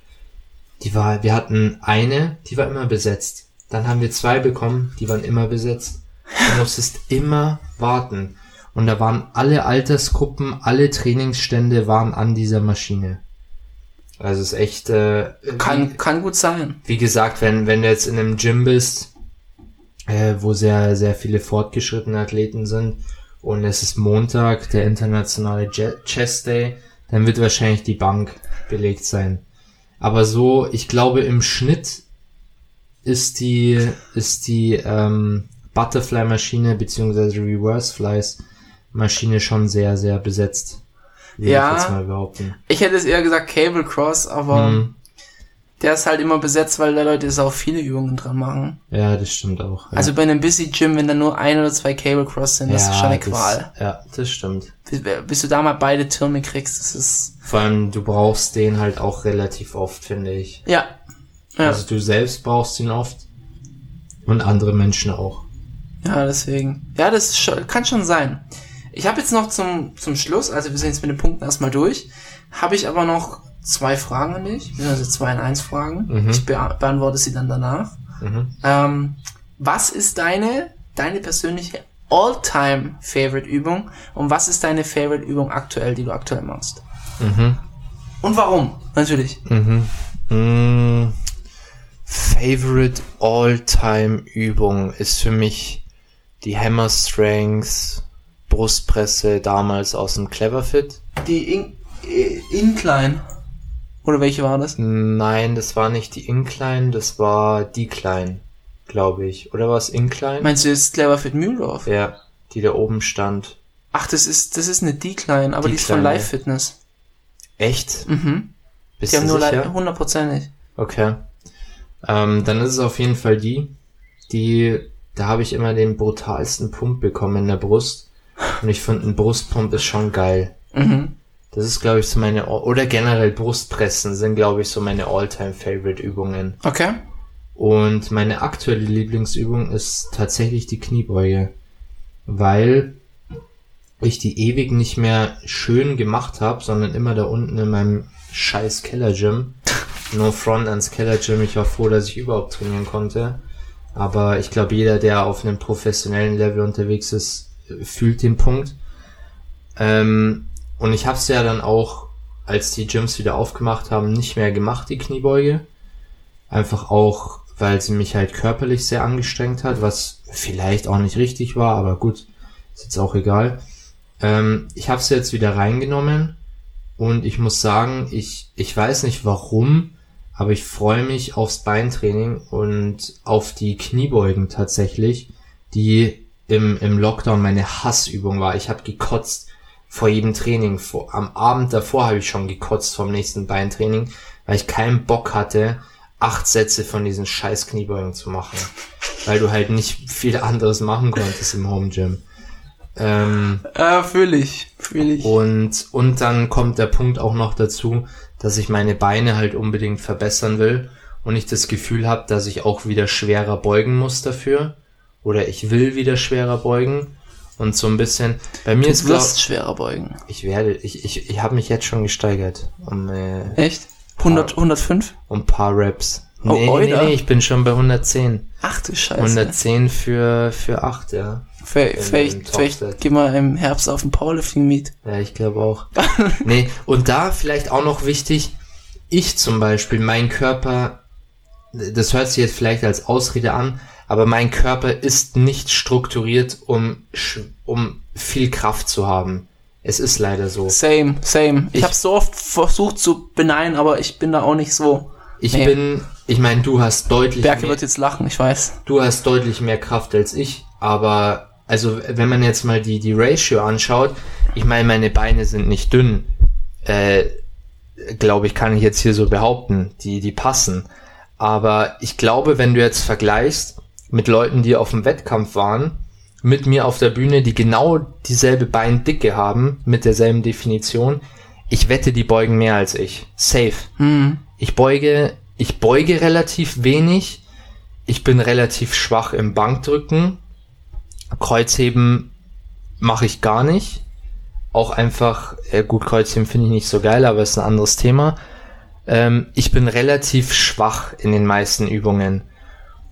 die war, wir hatten eine, die war immer besetzt. Dann haben wir zwei bekommen, die waren immer besetzt. Du musstest immer warten. Und da waren alle Altersgruppen, alle Trainingsstände waren an dieser Maschine. Also es ist echt, äh, Kann, kann gut sein. wie gesagt, wenn, wenn du jetzt in einem Gym bist, äh, wo sehr, sehr viele fortgeschrittene Athleten sind und es ist Montag, der internationale Chess Day, dann wird wahrscheinlich die Bank belegt sein. Aber so, ich glaube, im Schnitt ist die, ist die ähm, Butterfly-Maschine beziehungsweise Reverse Flies Maschine schon sehr, sehr besetzt. Ja. ich. Ich hätte es eher gesagt Cable Cross, aber Mhm. Der ist halt immer besetzt, weil da Leute auch viele Übungen dran machen. Ja, das stimmt auch. Ja. Also bei einem Busy Gym, wenn da nur ein oder zwei Cable Cross sind, das ja, ist schon eine das, Qual. Ja, das stimmt. Bis, bis, du da mal beide Türme kriegst, das ist. Vor allem, du brauchst den halt auch relativ oft, finde ich. Ja. ja. Also du selbst brauchst ihn oft. Und andere Menschen auch. Ja, deswegen. Ja, das schon, kann schon sein. Ich habe jetzt noch zum, zum Schluss, also wir sind jetzt mit den Punkten erstmal durch, habe ich aber noch zwei Fragen an dich, also zwei in eins Fragen. Mhm. Ich be beantworte sie dann danach. Mhm. Ähm, was ist deine, deine persönliche all-time Favorite Übung und was ist deine Favorite Übung aktuell, die du aktuell machst? Mhm. Und warum? Natürlich. Mhm. Mm, favorite all-time Übung ist für mich die Hammer Strength Brustpresse damals aus dem Cleverfit. Die In Incline. Oder welche war das? Nein, das war nicht die Incline, das war Decline, glaube ich. Oder war es Incline? Meinst du jetzt Cleverfit Mühldorf? Ja, die da oben stand. Ach, das ist, das ist eine Decline, aber Decline, die ist von Live Fitness. Echt? Mhm. Bist die haben nur sicher? hundertprozentig. Okay. Ähm, dann ist es auf jeden Fall die, die, da habe ich immer den brutalsten Pump bekommen in der Brust. Und ich finde, ein Brustpump ist schon geil. Mhm. Das ist, glaube ich, so meine, oder generell Brustpressen sind, glaube ich, so meine All-Time-Favorite-Übungen. Okay. Und meine aktuelle Lieblingsübung ist tatsächlich die Kniebeuge. Weil ich die ewig nicht mehr schön gemacht habe, sondern immer da unten in meinem scheiß Keller-Gym. <laughs> No front ans Keller-Gym. Ich war froh, dass ich überhaupt trainieren konnte. Aber ich glaube, jeder, der auf einem professionellen Level unterwegs ist, fühlt den Punkt. Ähm, und ich habe es ja dann auch, als die Gyms wieder aufgemacht haben, nicht mehr gemacht, die Kniebeuge. Einfach auch, weil sie mich halt körperlich sehr angestrengt hat, was vielleicht auch nicht richtig war, aber gut, ist jetzt auch egal. Ähm, ich habe sie jetzt wieder reingenommen und ich muss sagen, ich, ich weiß nicht warum, aber ich freue mich aufs Beintraining und auf die Kniebeugen tatsächlich, die im, im Lockdown meine Hassübung war. Ich habe gekotzt vor jedem Training. Vor, am Abend davor habe ich schon gekotzt vom nächsten Beintraining, weil ich keinen Bock hatte, acht Sätze von diesen scheiß Kniebeugen zu machen. Weil du halt nicht viel anderes machen konntest im Home Gym. Ähm, äh, fühl ich, fühl ich. Und, und dann kommt der Punkt auch noch dazu, dass ich meine Beine halt unbedingt verbessern will und ich das Gefühl habe, dass ich auch wieder schwerer beugen muss dafür. Oder ich will wieder schwerer beugen und so ein bisschen. Bei mir du ist wirst glaub, schwerer beugen. Ich werde, ich, ich, ich habe mich jetzt schon gesteigert. Um, äh, Echt? 100, 105? Um ein paar Raps. Oh, nee, nee, nee, ich bin schon bei 110. Ach du Scheiße. 110 für, für 8, ja. Vielleicht, vielleicht, vielleicht gehen wir im Herbst auf den Powerlifting Meet. Ja, ich glaube auch. <laughs> nee, und da vielleicht auch noch wichtig, ich zum Beispiel, mein Körper, das hört sich jetzt vielleicht als Ausrede an, aber mein Körper ist nicht strukturiert, um, um viel Kraft zu haben. Es ist leider so. Same, same. Ich, ich habe so oft versucht zu beneiden, aber ich bin da auch nicht so. Ich nee. bin, ich meine, du hast deutlich Berke mehr, wird jetzt lachen, ich weiß. Du hast deutlich mehr Kraft als ich, aber also wenn man jetzt mal die die Ratio anschaut, ich meine, meine Beine sind nicht dünn. Äh, glaube ich, kann ich jetzt hier so behaupten, die die passen. Aber ich glaube, wenn du jetzt vergleichst, mit Leuten, die auf dem Wettkampf waren, mit mir auf der Bühne, die genau dieselbe Beindicke haben, mit derselben Definition. Ich wette, die beugen mehr als ich. Safe. Mhm. Ich beuge, ich beuge relativ wenig. Ich bin relativ schwach im Bankdrücken. Kreuzheben mache ich gar nicht. Auch einfach, äh, gut, Kreuzheben finde ich nicht so geil, aber ist ein anderes Thema. Ähm, ich bin relativ schwach in den meisten Übungen.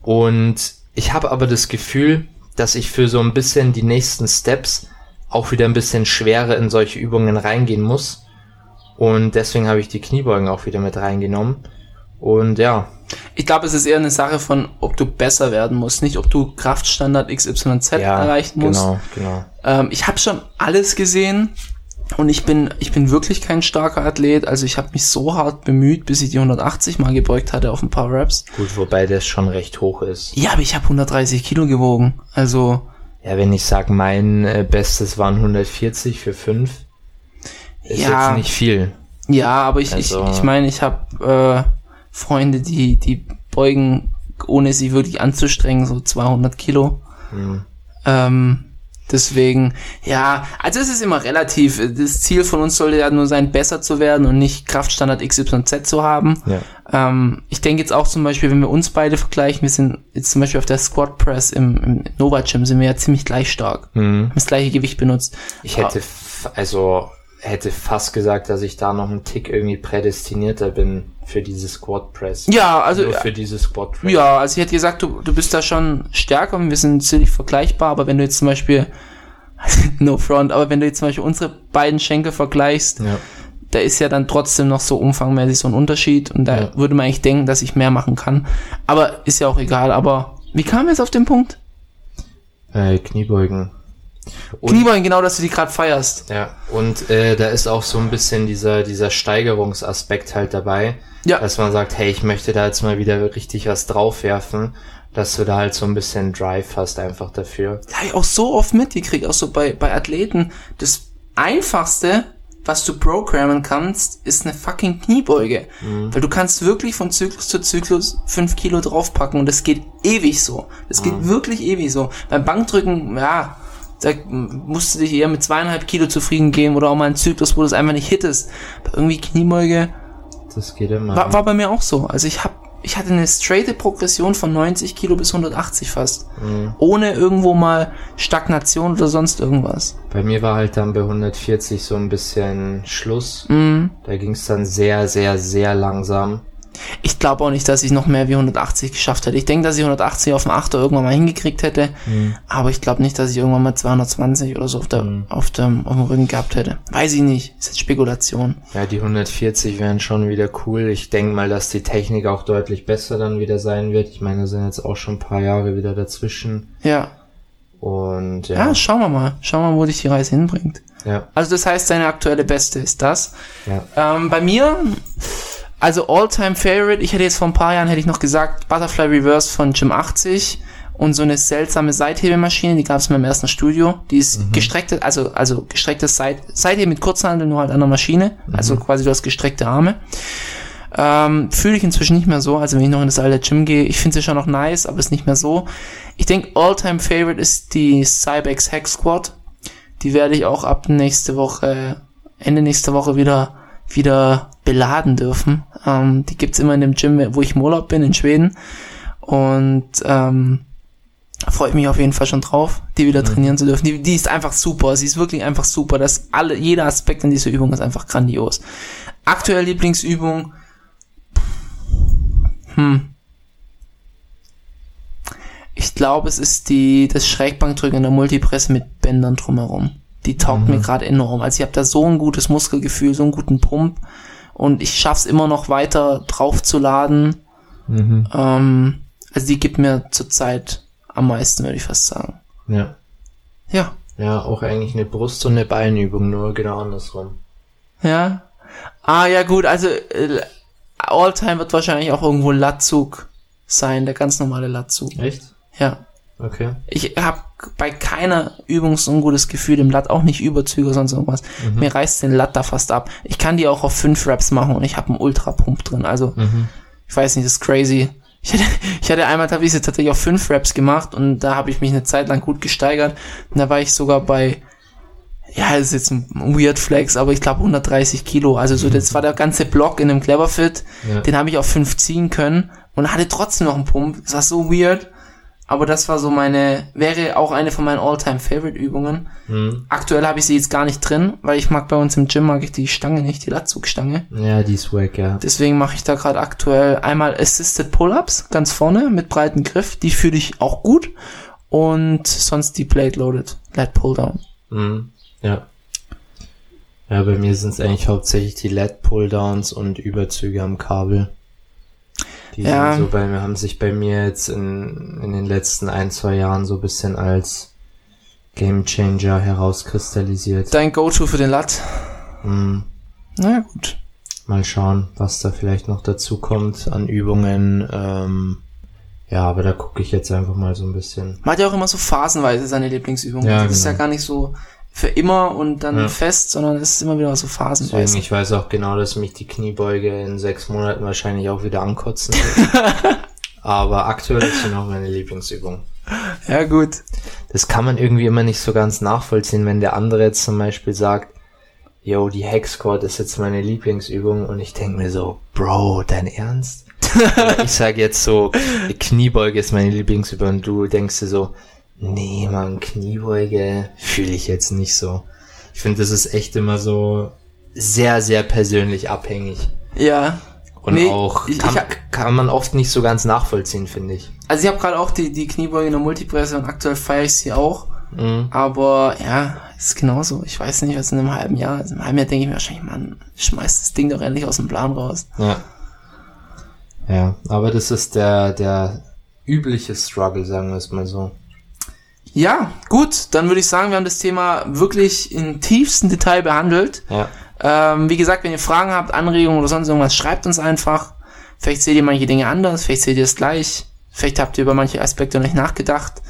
Und ich habe aber das Gefühl, dass ich für so ein bisschen die nächsten Steps auch wieder ein bisschen schwerer in solche Übungen reingehen muss. Und deswegen habe ich die Kniebeugen auch wieder mit reingenommen. Und ja. Ich glaube, es ist eher eine Sache von, ob du besser werden musst, nicht ob du Kraftstandard XYZ ja, erreichen musst. Genau, genau. Ähm, ich habe schon alles gesehen. Und ich bin, ich bin wirklich kein starker Athlet. Also ich habe mich so hart bemüht, bis ich die 180 mal gebeugt hatte auf ein paar Raps. Gut, wobei das schon recht hoch ist. Ja, aber ich habe 130 Kilo gewogen. Also. Ja, wenn ich sag, mein äh, Bestes waren 140 für 5, ist ja, jetzt nicht viel. Ja, aber ich, also, ich, ich meine, ich habe äh, Freunde, die, die beugen, ohne sie wirklich anzustrengen, so 200 Kilo. Mhm. Ähm, deswegen, ja, also es ist immer relativ. Das Ziel von uns sollte ja nur sein, besser zu werden und nicht Kraftstandard XYZ zu haben. Ja. Ähm, ich denke jetzt auch zum Beispiel, wenn wir uns beide vergleichen, wir sind jetzt zum Beispiel auf der Squat Press im, im Nova Gym sind wir ja ziemlich gleich stark. Mhm. Haben das gleiche Gewicht benutzt. Ich hätte, f- also, hätte fast gesagt, dass ich da noch einen Tick irgendwie prädestinierter bin für diese Squat Press. Ja, also Nur für diese Squat Press. Ja, also ich hätte gesagt, du, du bist da schon stärker und wir sind ziemlich vergleichbar, aber wenn du jetzt zum Beispiel, <laughs> no front, aber wenn du jetzt zum Beispiel unsere beiden Schenkel vergleichst, Ja. da ist ja dann trotzdem noch so umfangmäßig so ein Unterschied und da Ja. würde man eigentlich denken, dass ich mehr machen kann. Aber ist ja auch egal, aber wie kam jetzt auf den Punkt? Äh, Kniebeugen. Und- Kniebeugen, genau, dass du die gerade feierst. Ja, und äh, da ist auch so ein bisschen dieser, dieser Steigerungsaspekt halt dabei, Ja. dass man sagt, hey, ich möchte da jetzt mal wieder richtig was draufwerfen, dass du da halt so ein bisschen Drive hast einfach dafür. habe ich auch so oft mitgekriegt, auch so bei, bei Athleten. Das einfachste, was du programmen kannst, ist eine fucking Kniebeuge. Weil du kannst wirklich von Zyklus zu Zyklus fünf Kilo draufpacken und das geht ewig so. Das geht wirklich ewig so. Beim Bankdrücken, ja, da musst du dich eher mit zweieinhalb Kilo zufrieden geben oder auch mal einen Zyklus, wo du es einfach nicht hittest. Aber irgendwie Kniebeuge, Das geht immer. war, war bei mir auch so. Also ich hab, ich hatte eine straighte Progression von 90 Kilo bis 180 fast. Ohne irgendwo mal Stagnation oder sonst irgendwas. Bei mir war halt dann bei 140 so ein bisschen Schluss. Mhm. Da ging es dann sehr, sehr, sehr langsam. Ich glaube auch nicht, dass ich noch mehr wie 180 geschafft hätte. Ich denke, dass ich 180 auf dem Achter irgendwann mal hingekriegt hätte. Aber ich glaube nicht, dass ich irgendwann mal 220 oder so auf, der, auf, dem, auf dem Rücken gehabt hätte. Weiß ich nicht. Ist jetzt Spekulation. Ja, die 140 wären schon wieder cool. Ich denke mal, dass die Technik auch deutlich besser dann wieder sein wird. Ich meine, da sind jetzt auch schon ein paar Jahre wieder dazwischen. Ja. Und Ja, ja, schauen wir mal. Schauen wir mal, wo dich die Reise hinbringt. ja, Also das heißt, deine aktuelle Beste ist das. ja. Ähm, bei mir, also All-Time Favorite, ich hätte jetzt vor ein paar Jahren, hätte ich noch gesagt, Butterfly Reverse von Gym 80 und so eine seltsame Seithebemaschine, die gab es in meinem ersten Studio. Die ist gestreckte, also, also gestrecktes Seit Seitheben mit Kurzhandel, nur halt an der Maschine. Also quasi du hast gestreckte Arme. Ähm, Fühle ich inzwischen nicht mehr so, also wenn ich noch in das alte Gym gehe. Ich finde sie schon noch nice, aber ist nicht mehr so. Ich denke, All-Time Favorite ist die Cybex Hack Squad. Die werde ich auch ab nächste Woche, Ende nächste Woche wieder, wieder beladen dürfen. Ähm, die gibt's immer in dem Gym, wo ich im Urlaub bin, in Schweden. Und ähm, freue ich mich auf jeden Fall schon drauf, die wieder trainieren zu dürfen. Die, die ist einfach super. Sie ist wirklich einfach super. Das alle, jeder Aspekt in dieser Übung ist einfach grandios. Aktuelle Lieblingsübung. Hm. Ich glaube, es ist die das Schrägbankdrücken in der Multipresse mit Bändern drumherum. Die taugt mir gerade enorm. Also ich habe da so ein gutes Muskelgefühl, so einen guten Pump und ich schaff's immer noch weiter draufzuladen. Mhm. Ähm, also die gibt mir zurzeit am meisten, würde ich fast sagen. Ja. Ja, Ja, auch eigentlich eine Brust- und eine Beinübung, nur genau andersrum. ja. Ah ja gut, also äh, Alltime wird wahrscheinlich auch irgendwo Latzug sein, der ganz normale Latzug. Echt? Ja. Okay. Ich habe bei keiner Übung so ein gutes Gefühl im Lat, auch nicht Überzüge, sonst irgendwas. Mir reißt den Lat da fast ab. Ich kann die auch auf fünf Raps machen und ich habe einen Ultra-Pump drin. Also, ich weiß nicht, das ist crazy. Ich hatte, <laughs> ich hatte einmal, da habe ich sie tatsächlich auf fünf Raps gemacht und da habe ich mich eine Zeit lang gut gesteigert. Und da war ich sogar bei, ja, das ist jetzt ein Weird Flex, aber ich glaube 130 Kilo. Also so, das war der ganze Block in einem Cleverfit. Ja. Den habe ich auf fünf ziehen können und hatte trotzdem noch einen Pump. Das war so weird. Aber das war so meine, wäre auch eine von meinen All-Time-Favorite-Übungen. Mhm. Aktuell habe ich sie jetzt gar nicht drin, weil ich mag bei uns im Gym mag ich die Stange nicht, die Latzugstange. Ja, die ist wack, ja. Deswegen mache ich da gerade aktuell einmal Assisted Pull-Ups, ganz vorne, mit breiten Griff. Die fühle ich auch gut. Und sonst die Plate Loaded, Lat Pull-Down. Mhm. Ja. Ja, bei mir sind es eigentlich hauptsächlich die LED-Pulldowns und Überzüge am Kabel. Die Ja. so bei mir, haben sich bei mir jetzt in, in den letzten ein, zwei Jahren so ein bisschen als Game Changer herauskristallisiert. Dein Go-To für den Lat? Mhm. Na gut. Mal schauen, was da vielleicht noch dazu kommt an Übungen. Ähm, ja, aber da gucke ich jetzt einfach mal so ein bisschen. Man hat ja auch immer so phasenweise seine Lieblingsübungen. Ja, das ist ja genau. gar nicht so für immer und dann Ja. fest, sondern es ist immer wieder so Deswegen, phasenweise. ich weiß auch genau, dass mich die Kniebeuge in sechs Monaten wahrscheinlich auch wieder ankotzen wird. <laughs> Aber aktuell ist sie noch meine Lieblingsübung. Ja, gut. Das kann man irgendwie immer nicht so ganz nachvollziehen, wenn der andere jetzt zum Beispiel sagt, yo, die Squat ist jetzt meine Lieblingsübung und ich denke mir so, Bro, dein Ernst? <laughs> Ich sage jetzt so, Kniebeuge ist meine Lieblingsübung und du denkst dir so, nee, man, Kniebeuge fühle ich jetzt nicht so. Ich finde, das ist echt immer so sehr, sehr persönlich abhängig. Ja. Und Nee, auch ich- kann, ich hab- kann man oft nicht so ganz nachvollziehen, finde ich. Also ich habe gerade auch die, die Kniebeuge in der Multipresse und aktuell feiere ich sie auch. Mhm. Aber ja, ist genauso. Ich weiß nicht, was in einem halben Jahr ist. In einem halben Jahr denke ich mir wahrscheinlich, Mann, schmeiß das Ding doch endlich aus dem Plan raus. Ja. Ja, aber das ist der, der übliche Struggle, sagen wir es mal so. Ja, gut, dann würde ich sagen, wir haben das Thema wirklich in tiefstem Detail behandelt. Ja. Ähm, wie gesagt, wenn ihr Fragen habt, Anregungen oder sonst irgendwas, schreibt uns einfach. Vielleicht seht ihr manche Dinge anders, vielleicht seht ihr es gleich. Vielleicht habt ihr über manche Aspekte noch nicht nachgedacht.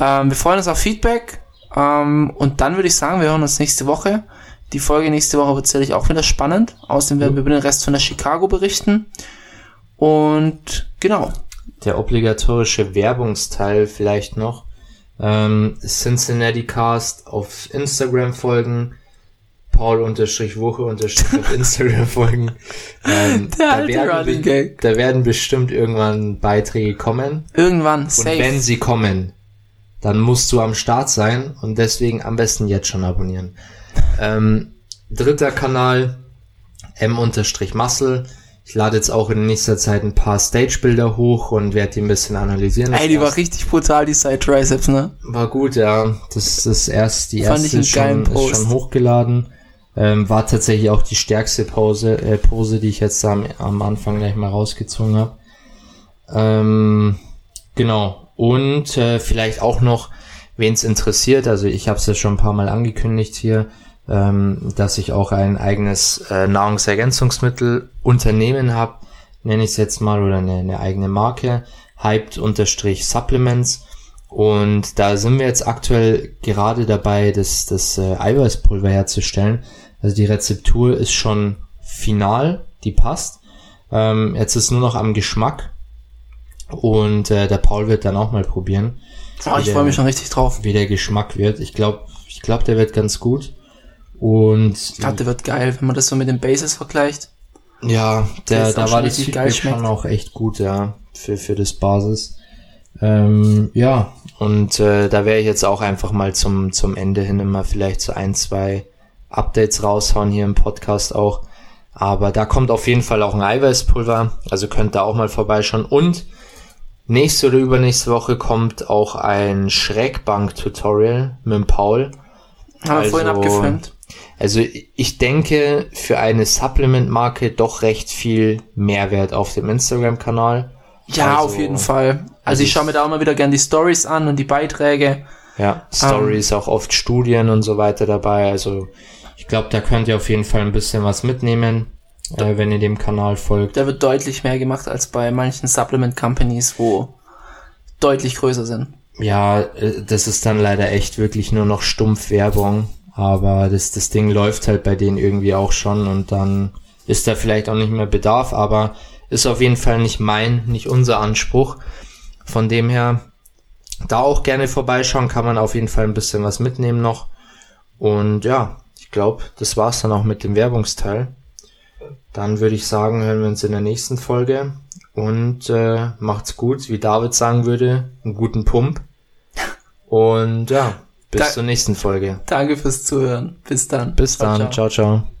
Ähm, wir freuen uns auf Feedback. Ähm, und dann würde ich sagen, wir hören uns nächste Woche. Die Folge nächste Woche wird sicherlich auch wieder spannend. Außerdem werden wir über den Rest von der Chicago berichten. Und genau. Der obligatorische Werbungsteil vielleicht noch. Ähm, Cincinnati Cast auf Instagram folgen. Paul unterstrich Woche unterstrich auf <laughs> Instagram folgen. Ähm, da, werden, be- da werden bestimmt irgendwann Beiträge kommen. Irgendwann, Und safe. wenn sie kommen, dann musst du am Start sein und deswegen am besten jetzt schon abonnieren. <laughs> Ähm, dritter Kanal, m-muscle. Ich lade jetzt auch in nächster Zeit ein paar Stage-Bilder hoch und werde die ein bisschen analysieren. Ey, die war richtig brutal, die Side Triceps, ne? war gut, ja. Das ist erst, die Fand erste ich schon, geilen ist Post. schon hochgeladen. Ähm, war tatsächlich auch die stärkste Pause, äh, Pose, die ich jetzt am, am Anfang gleich mal rausgezogen habe. Ähm, genau. Und äh, vielleicht auch noch, wen es interessiert, also ich habe es ja schon ein paar Mal angekündigt hier, ähm, dass ich auch ein eigenes äh, Nahrungsergänzungsmittel-Unternehmen habe, nenne ich es jetzt mal, oder eine, eine eigene Marke, hyped-supplements. Und da sind wir jetzt aktuell gerade dabei, das, das äh, Eiweißpulver herzustellen. Also die Rezeptur ist schon final, die passt. Ähm, jetzt ist nur noch am Geschmack. Und äh, der Paul wird dann auch mal probieren, Oh, ich freue mich schon richtig drauf. wie der Geschmack wird. Ich glaube, ich glaube, der wird ganz gut. Und Ich glaube, der wird geil, wenn man das so mit den Bases vergleicht. ja, der, auch da war das Feedback schon auch echt gut, ja, für, für das Basis. Ähm, ja, und äh, da werde ich jetzt auch einfach mal zum, zum Ende hin immer vielleicht so ein, zwei Updates raushauen hier im Podcast auch. Aber da kommt auf jeden Fall auch ein Eiweißpulver, also könnt ihr auch mal vorbeischauen. Und nächste oder übernächste Woche kommt auch ein Schrägbank-Tutorial mit dem Paul. Haben wir Also- vorhin abgefilmt. Also ich denke für eine Supplement-Marke doch recht viel Mehrwert auf dem Instagram-Kanal. Ja, also- auf jeden Fall. Also ich schaue mir da auch mal wieder gern die Stories an und die Beiträge. Ja, Stories, Ähm. auch oft Studien und so weiter dabei. Also ich glaube, da könnt ihr auf jeden Fall ein bisschen was mitnehmen, äh, wenn ihr dem Kanal folgt. Da wird deutlich mehr gemacht als bei manchen Supplement Companies, wo deutlich größer sind. Ja, äh, das ist dann leider echt wirklich nur noch stumpf Werbung. Aber das, das Ding läuft halt bei denen irgendwie auch schon und dann ist da vielleicht auch nicht mehr Bedarf, aber ist auf jeden Fall nicht mein, nicht unser Anspruch. Von dem her, da auch gerne vorbeischauen, kann man auf jeden Fall ein bisschen was mitnehmen noch. Und ja, ich glaube, das war's dann auch mit dem Werbungsteil. Dann würde ich sagen, hören wir uns in der nächsten Folge und äh, macht's gut, wie David sagen würde, einen guten Pump. <laughs> Und ja, bis Da- zur nächsten Folge. Danke fürs Zuhören. Bis dann. Bis dann, ciao, ciao.